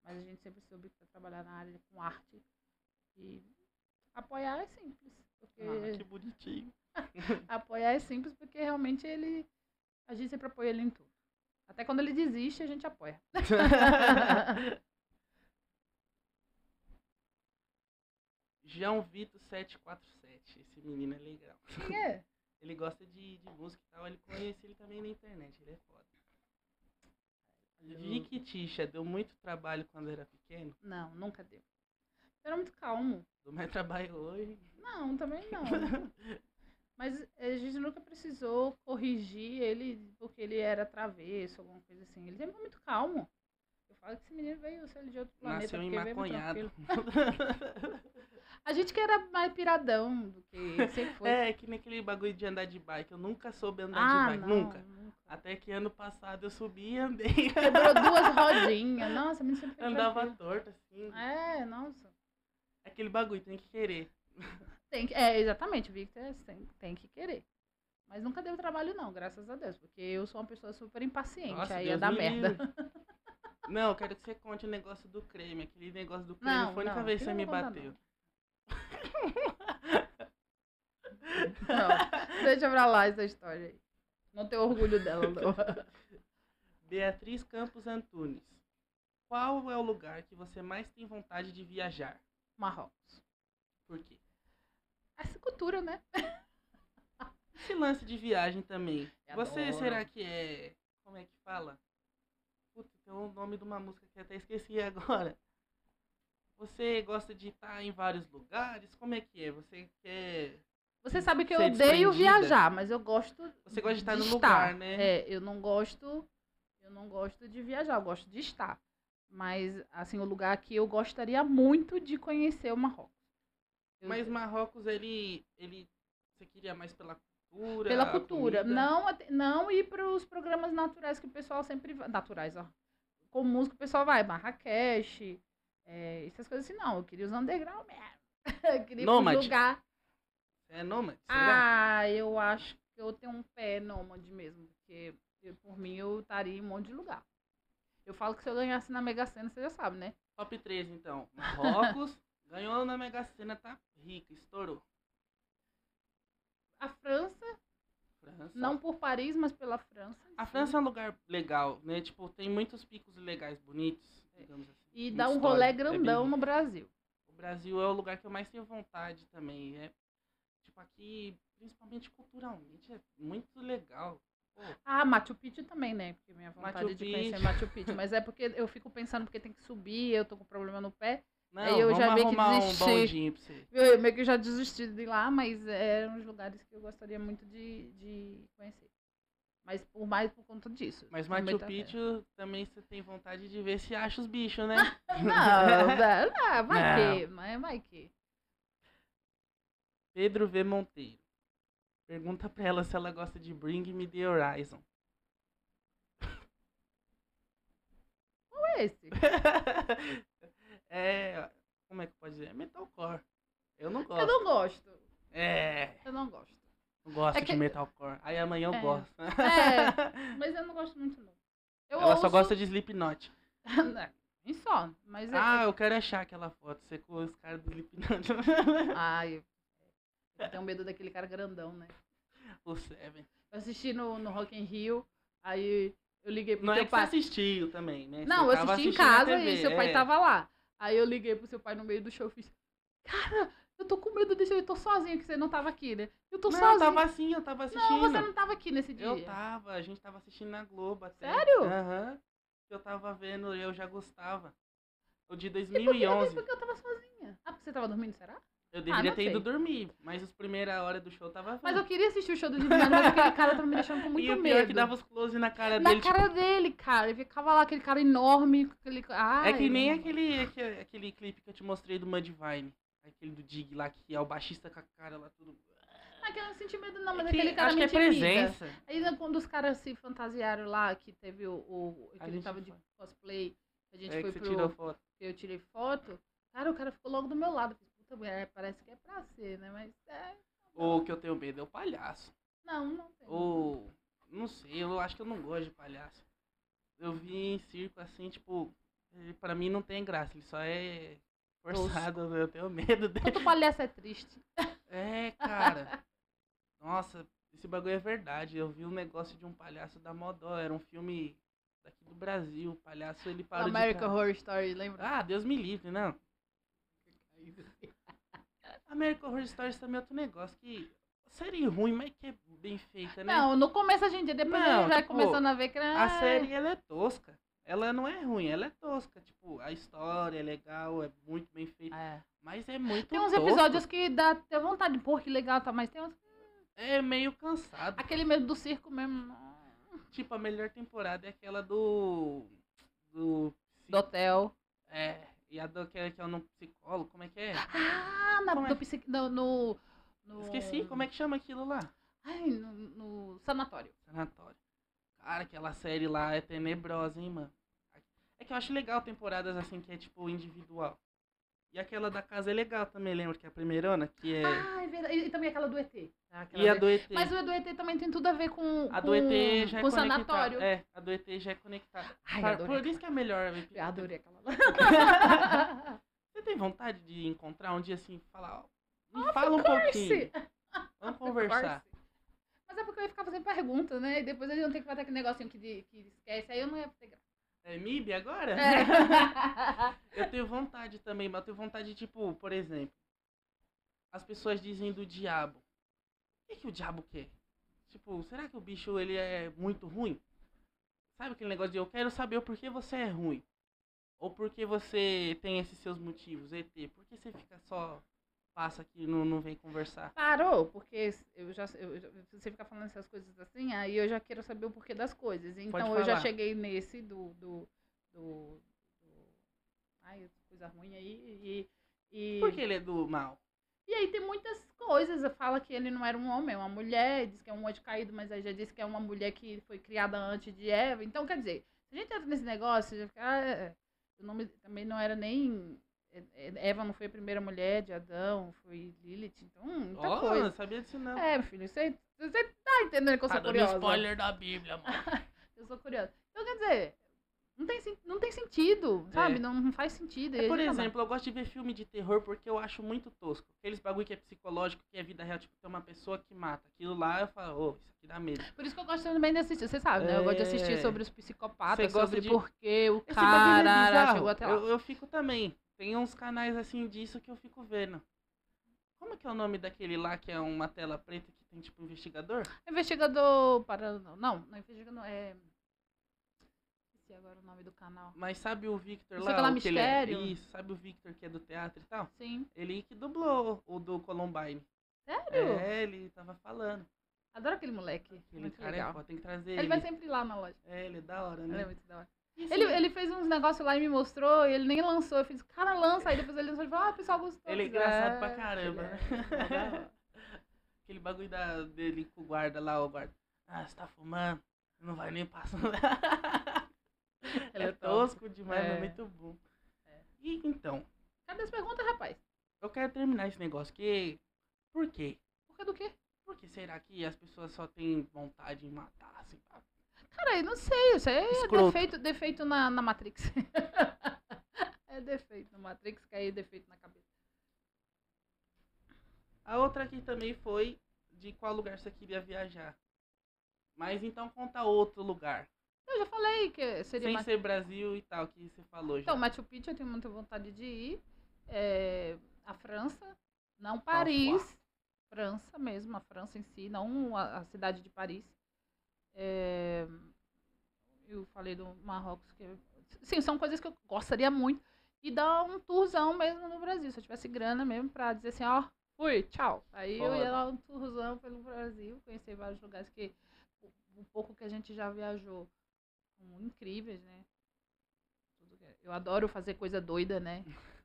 Mas a gente sempre soube que ia trabalhar na área com arte. E apoiar é simples. Porque Ah, que bonitinho. apoiar é simples porque realmente ele. A gente sempre apoia ele em tudo. Até quando ele desiste, a gente apoia. João Vitor 747. Esse menino é legal. Quem é? Ele gosta de, de música e tal. Ele conhece ele também na internet. Ele é foda. Vicky Tisha deu muito trabalho quando era pequeno. Não, nunca deu. Era muito calmo. Deu mais trabalho hoje. Não, também não. Mas a gente nunca precisou corrigir ele porque ele era travesso, alguma coisa assim. Ele sempre foi muito calmo. Eu falo que esse menino veio, sei de outro planeta. Nasceu emaconhado. tranquilo. A gente que era mais piradão do que sempre foi. É, que nem aquele bagulho de andar de bike. Eu nunca soube andar ah, de bike, não, nunca. Até que ano passado eu subi e andei. Quebrou duas rodinhas. Nossa, menino sempre Andava tranquilo. torto, assim. É, nossa. Aquele bagulho, tem que querer. Tem que, é, exatamente, Victor, tem, tem que querer. Mas nunca deu trabalho, não, graças a Deus. Porque eu sou uma pessoa super impaciente. Nossa, aí Deus ia dar merda. livre. Não, eu quero que você conte o negócio do creme. Aquele negócio do creme Não, foi a única vez que você me eu não bateu. Não, deixa pra lá essa história aí. Não tenho orgulho dela, não. Beatriz Campos Antunes. Qual é o lugar que você mais tem vontade de viajar? Marrocos. Por quê? Essa cultura, né? Esse lance de viagem também. Eu Você adoro. será que é. Como é que fala? Putz, tem o nome de uma música que eu até esqueci agora. Você gosta de estar em vários lugares? Como é que é? Você quer. Você sabe que eu odeio viajar, mas eu gosto. Você gosta de estar no estar. lugar, né? É, eu não gosto. Eu não gosto de viajar, eu gosto de estar. Mas, assim, o lugar que eu gostaria muito de conhecer o Marrocos. Eu- Mas Marrocos, ele. ele você queria mais pela cultura? Pela cultura. comida? Não, não ir para os programas naturais que o pessoal sempre vai. Naturais, ó. Comuns que o pessoal vai. Marrakech, é, essas coisas assim, não. Eu queria os underground mesmo. Eu queria Nômade. lugar. É nômade? Será? Ah, eu acho que eu tenho um pé nômade mesmo. Porque eu, por mim eu estaria em um monte de lugar. Eu falo que se eu ganhasse na Mega Sena, você já sabe, né? Top 3, então. Marrocos, ganhou na Mega Sena, tá rica, estourou. A França, França. não por Paris, mas pela França. A si. França é um lugar legal, né? Tipo, tem muitos picos legais, bonitos, digamos assim. E dá um história, rolê é grandão rico. no Brasil. O Brasil é o lugar que eu mais tenho vontade também. É, tipo, aqui, principalmente culturalmente, é muito legal. Ah, Machu Picchu também, né? Porque minha vontade Machu de conhecer Picchu. Machu Picchu. Mas é porque eu fico pensando porque tem que subir, eu tô com problema no pé. não, Aí eu já meio que um desisti. você. Eu meio que já desisti de lá, mas eram os lugares que eu gostaria muito de, de conhecer. Mas por mais por conta disso. Mas Machu Picchu também você tem vontade de ver se acha os bichos, né? Não, velho, ah, vai Não. que, mas vai que. Pedro V. Monteiro. Pergunta pra ela se ela gosta de Bring Me The Horizon. Qual é esse? é. Como é que pode dizer? É metalcore. Eu não gosto. Eu não gosto. É. Eu não gosto. Não gosto É que- de metalcore. Aí amanhã eu É. gosto. É, Mas eu não gosto muito, não. Eu Ela ouço... só gosta de Slipknot. Nem só, mas é- Ah, eu quero achar aquela foto. Você com os caras do Slipknot. Ai, eu, eu tenho medo daquele cara grandão, né? o Seven. Eu assisti no, no Rock in Rio, aí eu liguei pro Não seu é que pai. você assistiu também, né? Não, Você eu assisti em casa TV, e seu pai é. tava lá. Aí eu liguei pro seu pai no meio do show e fiz, cara, eu tô com medo desse, eu tô sozinha, que você não tava aqui, né? Eu tô Não, eu sozinha. tava assim, eu tava assistindo. Não, você não tava aqui nesse dia. Eu tava, a gente tava assistindo na Globo até. Sério? Aham. Eu tava vendo, eu já gostava. O de E por que 2011. Eu tava sozinha. Ah, porque você tava dormindo, será? Eu deveria não ter ido sei. dormir, mas as primeiras horas do show tava. Mas eu queria assistir o show do Slipknot, mas aquele cara tava me deixando com muito e o pior medo. é que dava os close na cara Na dele. tipo, cara dele, cara. Ele ficava lá, aquele cara enorme. Aquele... Ai, é que nem aquele, aquele, aquele clipe que eu te mostrei do Mudvine. Aquele do Dig lá, que é o baixista com a cara lá tudo. Ah, que eu não senti medo, não, mas É que- aquele cara acho que é presença. Aí né, quando os caras se fantasiaram lá, que teve o. o que ele tava de foi. cosplay, a gente É foi que pro. tirou foto. eu tirei foto. Cara, o cara ficou logo do meu lado. Mulher, parece que é pra ser, né? Mas é. O que eu tenho medo é o palhaço. Não, não tem. Ou. Não sei, eu acho que eu não gosto de palhaço. Eu vi em circo assim, tipo. Pra mim não tem graça, ele só é forçado, eu tenho medo dele. Todo palhaço é triste. É, cara. Nossa, esse bagulho é verdade. Eu vi um negócio de um palhaço da Modó. Era um filme daqui do Brasil. O palhaço ele parou American de. Horror Story, lembra? Ah, Deus me livre, não. American Horror Stories também é outro negócio que. Série ruim, mas que é bem feita, né? Não, no começo a gente, depois Não, a gente vai tipo, começando a ver que A ah, série ela é tosca. Ela não é ruim, ela é tosca. Tipo, a história é legal, é muito bem feita. é. Mas é muito Tem uns tosco. episódios que dá até vontade, pô, que legal, tá? Mas tem uns. É meio cansado. Aquele medo do circo mesmo. Tipo, a melhor temporada é aquela do. Do. Do hotel. É. E a do que é, que é no psicólogo, como é que é? Ah, na, é? do psiqui- no, no, no- Esqueci, como é que chama aquilo lá? Ai, no, no sanatório. Sanatório. Cara, aquela série lá é tenebrosa, hein, mano. É que eu acho legal temporadas assim que é tipo individual. E aquela da casa é legal também, lembra que é a primeirona? Que é. Ah, é verdade. E, e também aquela do ET. tá? Aquela e a do- ET. Mas o do ET também tem tudo a ver com, A com, do ET já é com conectada. sanatório. É, a do ET já é conectada. Ai, Por- adorei Por isso que é melhor. Eu adorei aquela lá. Você tem vontade de encontrar um dia assim e falar, ó, me fala um pouquinho. Vamos conversar. Mas é porque eu ia ficar fazendo pergunta, né? E depois eles iam ter que fazer aquele negocinho que, de- que esquece. Aí eu não ia ter graça. É MIB agora? É. Eu tenho vontade também, mas eu tenho vontade, tipo, por exemplo, as pessoas dizem do diabo. O que, que o diabo quer? Tipo, será que o bicho ele é muito ruim? Sabe aquele negócio de eu quero saber o porquê você é ruim? Ou porque você tem esses seus motivos, ET? Por que você fica só, passa aqui e não, não vem conversar? Parou, porque eu já, eu, você fica falando essas coisas assim, aí eu já quero saber o porquê das coisas. Então eu já cheguei nesse do. do, do, do ai, coisa ruim aí. E, e, Por que ele é do mal? e aí tem muitas coisas. Fala que ele não era um homem, é uma mulher, diz que é um anjo caído, mas aí já disse que é uma mulher que foi criada antes de Eva. Então, quer dizer, se a gente entra nesse negócio, já fica. ah, é, o nome também não era nem. Eva não foi a primeira mulher de Adão, foi Lilith, então muita Ó, coisa. não sabia disso não. É, filho, você, você tá entendendo que eu tá sou curiosa. spoiler da Bíblia, mano. Eu sou curiosa. Então, quer dizer, não tem, não tem sentido, sabe? É. Não, não faz sentido. É, por dá. exemplo, eu gosto de ver filme de terror porque eu acho muito tosco. Aqueles bagulho que é psicológico, que é vida real, tipo, tem uma pessoa que mata. Aquilo lá eu falo, ô, isso aqui dá medo. Por isso que eu gosto também de assistir. Você sabe, né? Eu gosto de assistir É. sobre os psicopatas, sobre de- por que o Esse cara chegou até lá. Eu, eu fico também. Tem uns canais assim disso que eu fico vendo. Como que é o nome daquele lá que é uma tela preta que tem tipo investigador? Investigador para. Não, não, investigador é. Esqueci agora o nome do canal. Mas sabe o Victor lá? lá, o ele é- Mistério? Isso, sabe o Victor que é do teatro e tal? Sim. Ele que dublou o do Columbine. Sério? É, ele tava falando. Adoro aquele moleque. Aquele muito cara é legal. foda, tem que trazer Ele ele. vai sempre lá na loja. É, ele é da hora, Ele é né? muito da hora. Isso Ele, ele fez uns negócios lá e me mostrou, e ele nem lançou. Eu fiz, cara, lança. Aí depois ele lançou e falou, ah, o pessoal gostou. Ele é engraçado "É, pra caramba, né? é hora." Aquele bagulho da, dele com o guarda lá, o guarda. Ah, você tá fumando? Não vai nem passar. Ele é é tosco demais, mas É. muito bom. É. E então, Cadê as perguntas, rapaz? eu quero terminar esse negócio. Que... Por quê? Por que do quê? Por que será que as pessoas só têm vontade de matar, assim? pá? Cara, eu não sei. Isso é Escroto. defeito, defeito na, na Matrix. é defeito na Matrix, que aí é defeito na cabeça. A outra aqui também foi de qual lugar você queria viajar. Mas então conta outro lugar. Eu já falei que seria Sem mais... ser Brasil e tal, que você falou já. Então, Machu Picchu eu tenho muita vontade de ir. É, a França, não Paris. França mesmo, a França em si, não a, a cidade de Paris. É, eu falei do Marrocos, que sim, são coisas que eu gostaria muito. E dar um tourzão mesmo no Brasil, se eu tivesse grana mesmo pra dizer assim, ó, fui, tchau. Aí eu ia Foda. dar um tourzão pelo Brasil, conhecer vários lugares que um pouco que a gente já viajou são incríveis, né? Que- Eu adoro fazer coisa doida, né?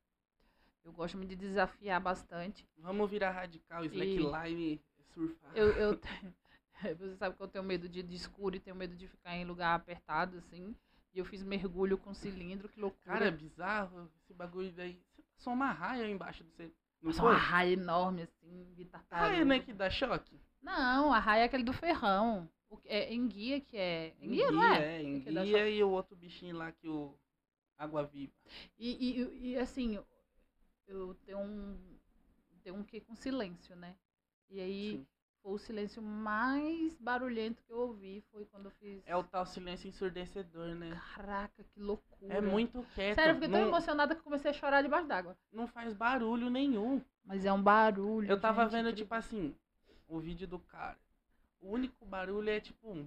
Eu gosto muito de desafiar bastante. Vamos virar radical, slackline, surfar. Eu, eu tenho- Você sabe que eu tenho medo de, de escuro e tenho medo de ficar em lugar apertado, assim. E eu fiz mergulho com cilindro, que loucura. Cara, é bizarro esse bagulho daí. Você passou uma raia embaixo do. Não Nossa, foi? uma raia enorme, assim, de tartaruga. Raia, né, que dá choque? Não, a raia é aquele do ferrão. O, que- é enguia que é. Enguia, não é? É, Que enguia e o outro bichinho lá que o... Água Viva. E, e, e, assim, eu- tenho um. Tenho um quê com silêncio, né? E aí, Sim. Foi o silêncio mais barulhento que eu ouvi. Foi quando eu fiz. É o tal silêncio ensurdecedor, né? Caraca, que loucura. É muito quieto. Sério, eu fiquei tão não, emocionada que comecei a chorar debaixo d'água. não faz barulho nenhum. Mas é um barulho. Eu tava gente, vendo, incrível. tipo assim, o vídeo do cara. O único barulho é tipo um.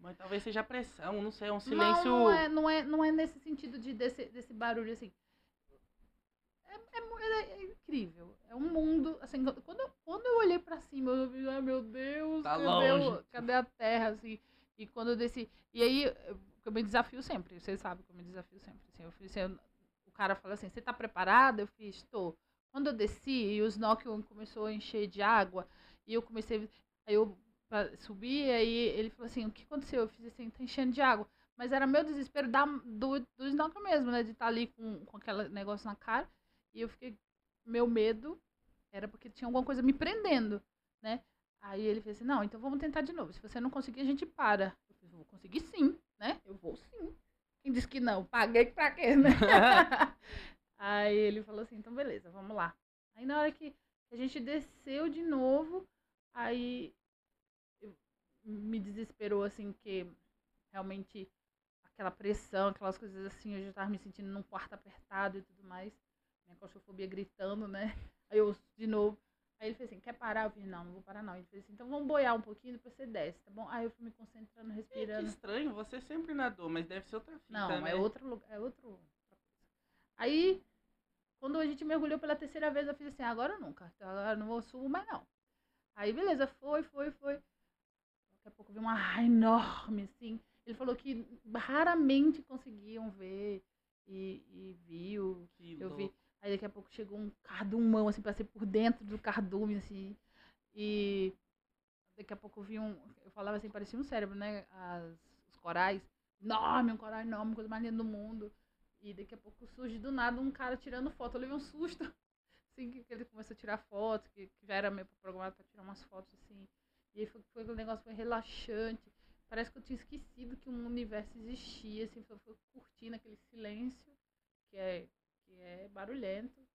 Mas talvez seja pressão, não sei, é um silêncio. Não, não é, não é, não é nesse sentido de desse, desse barulho assim. É, é é- incrível. É um mundo. Assim, quando, eu- quando eu olhei pra cima, eu vi, ai meu cadê a terra, assim. E quando eu desci. E aí, eu, me desafio sempre, vocês sabem que eu me desafio sempre. Assim, eu fiz, assim, o cara fala assim: você tá preparado? Eu fiz, estou. Quando eu desci e o snorkel começou a encher de água, e eu comecei. Aí eu subi, aí ele falou assim: o que aconteceu? Eu fiz assim: tá enchendo de água. Mas era meu desespero da, do, do snorkel mesmo, né? De estar tá ali com, com aquele negócio na cara. E eu fiquei. Meu medo era porque tinha alguma coisa me prendendo, né? Aí ele fez assim: não, então vamos tentar de novo. Se você não conseguir, a gente para. Eu falei: vou conseguir sim, né? Eu vou sim. Quem disse que não? Paguei pra quê, né? Aí ele falou assim: então beleza, vamos lá. Aí na hora que a gente desceu de novo, aí me desesperou assim, que realmente aquela pressão, aquelas coisas assim, eu já tava me sentindo num quarto apertado e tudo mais. Minha claustrofobia gritando, né? Aí eu, de novo. Aí ele fez assim, quer parar? Eu falei, não, não vou parar não. Ele fez assim, então vamos boiar um pouquinho, depois você desce, tá bom? Aí eu fui me concentrando, respirando. Que estranho, você sempre nadou, mas deve ser outra fita, Não, né? é outro lugar, é outro... Aí, quando a gente mergulhou pela terceira vez, eu fiz assim, agora nunca, agora não vou subo mais não. Aí, beleza, foi, foi, foi. Daqui a pouco vi uma raia enorme, assim. Ele falou que raramente conseguiam ver e, e viu. Que eu vi. Aí daqui a pouco chegou um cardumão, assim, passei por dentro do cardume, assim. E daqui a pouco eu vi um. Eu falava assim, parecia um cérebro, né? As, os corais. Enorme, um coral enorme, coisa mais linda do mundo. E daqui a pouco surge do nada um cara tirando foto. Eu levei um susto. Assim, que ele começou a tirar fotos, que, que já era meio programado pra tirar umas fotos, assim. E aí foi, foi aquele negócio foi relaxante. Parece que eu tinha esquecido que um universo existia, assim, foi, foi curtindo aquele silêncio, que é, que é barulhento.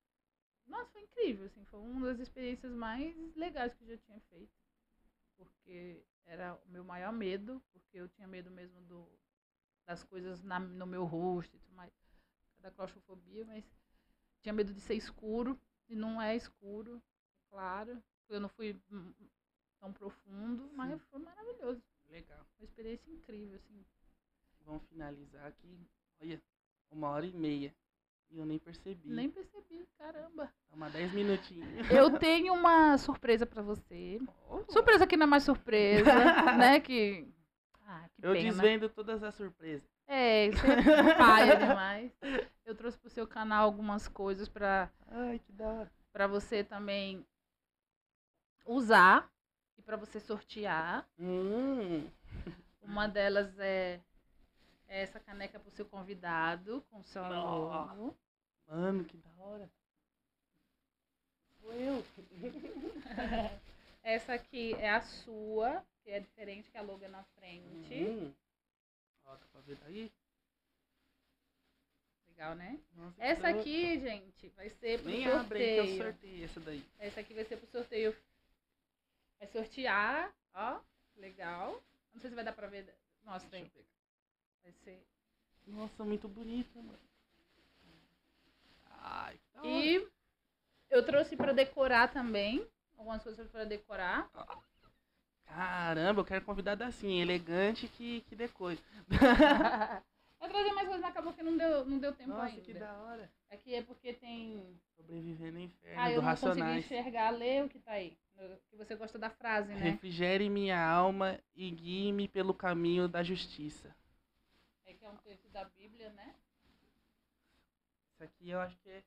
Nossa, foi incrível, assim, foi uma das experiências mais legais que eu já tinha feito. Porque era o meu maior medo, porque eu tinha medo mesmo do, das coisas na, no meu rosto e tudo mais, da claustrofobia, mas tinha medo de ser escuro, e não é escuro, é claro. Eu não fui hum, tão profundo, mas foi maravilhoso. Legal. Uma experiência incrível, assim. Vamos finalizar aqui. Olha, uma hora e meia. E eu nem percebi. Nem percebi, caramba. Toma 10 minutinhos. Eu tenho uma surpresa pra você. Surpresa que não é mais surpresa, né? Que. Ah, que Eu pena. desvendo todas as surpresas. É, isso é paia demais. Eu trouxe pro seu canal algumas coisas pra, Ai, que da hora. pra você também usar e pra você sortear. Hum, Uma delas é essa caneca pro seu convidado, com o seu logo. mano, que da hora. Sou eu. Essa aqui é a sua, que é diferente que a logo é na frente. Hum. Ó, dá pra ver daí? Legal, né? Nossa, Essa aqui, gente, vai ser pro Nem abre aí que eu sorteio. sorteio essa daí. Essa aqui vai ser pro sorteio. Vai sortear, ó. Legal. Não sei se vai dar pra ver. Mostra Deixa aí. Vai ser. Nossa, muito bonita, mano. Ai, que da hora. E eu trouxe pra decorar também. Algumas coisas pra decorar. Caramba, eu quero convidado assim, elegante que, que decoisa. eu trazer mais coisas, mas acabou que não deu, não deu tempo Nossa, ainda. que da hora. Aqui é porque tem. Sobreviver no inferno, Ah, eu do não consegui Racionais. enxergar, lê o que tá aí. Que você gosta da frase, né? Refrigere minha alma e guie-me pelo caminho da justiça. É que é um texto da Bíblia, né? Isso aqui eu acho que é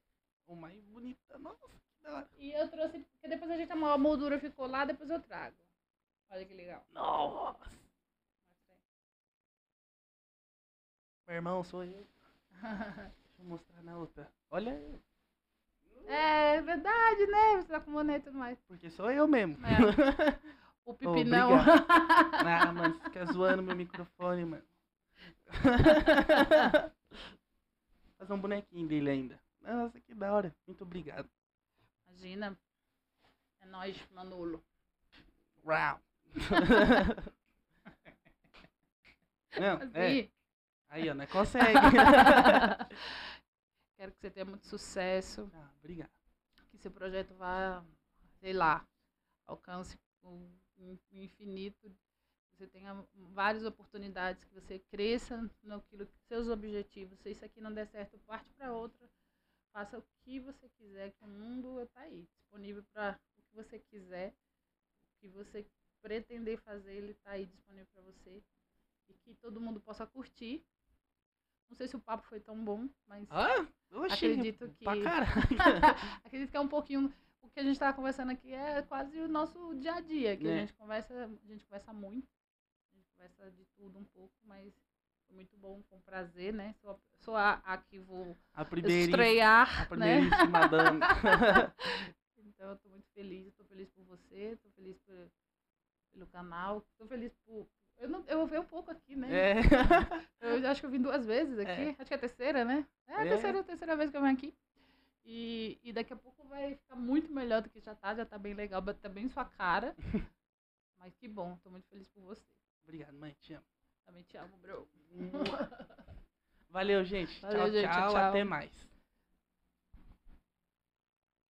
o mais bonito. Nossa, que da hora. E eu trouxe, porque depois a gente a moldura ficou lá, depois eu trago. Olha que legal. Nossa. Meu irmão, sou eu. Deixa eu mostrar na outra. Olha eu. É verdade, né? Você tá com boné e tudo mais. Porque sou eu mesmo. É. O pipi não. obrigado. ah, mano, você fica zoando meu microfone, mano. Fazer um bonequinho dele ainda. Nossa, que da hora. Muito obrigado. Imagina. É nóis, Manolo. Uau. Não, é. Assim. Aí, ó, não consegue. Quero que você tenha muito sucesso. ah, obrigado. Que seu projeto vá, sei lá, alcance in- infinito. Você tenha várias oportunidades, que você cresça naquilo que seus objetivos. Se isso aqui não der certo, parte para outra. Faça o que você quiser, que o mundo está aí, disponível para o que você quiser, o que você pretender fazer, ele tá aí disponível para você. E que todo mundo possa curtir. Não sei se o papo foi tão bom, mas Ah, acredito que. Acredito que é um pouquinho. O que a gente estava conversando aqui é quase o nosso dia a dia, que É. a gente conversa, a gente conversa muito, conversa de tudo um pouco, mas foi muito bom, com prazer, né? Sou, sou a, a que vou A estrear, a né? primeiríssima dama. Então eu tô muito feliz, eu tô feliz por você, tô feliz por- pelo canal, tô feliz por. Eu, não, eu vi um pouco aqui, né? é. Eu acho que eu vim duas vezes aqui. É. Acho que é a terceira, né? É a É. terceira, a terceira vez que eu venho aqui. E, e daqui a pouco vai ficar muito melhor do que já tá, já tá bem legal, tá bem sua cara. Mas que bom, tô muito feliz por você. Obrigado, mãe. Te amo. Também te amo, bro. Valeu, gente. Valeu, tchau, gente. tchau. Tchau. Até mais.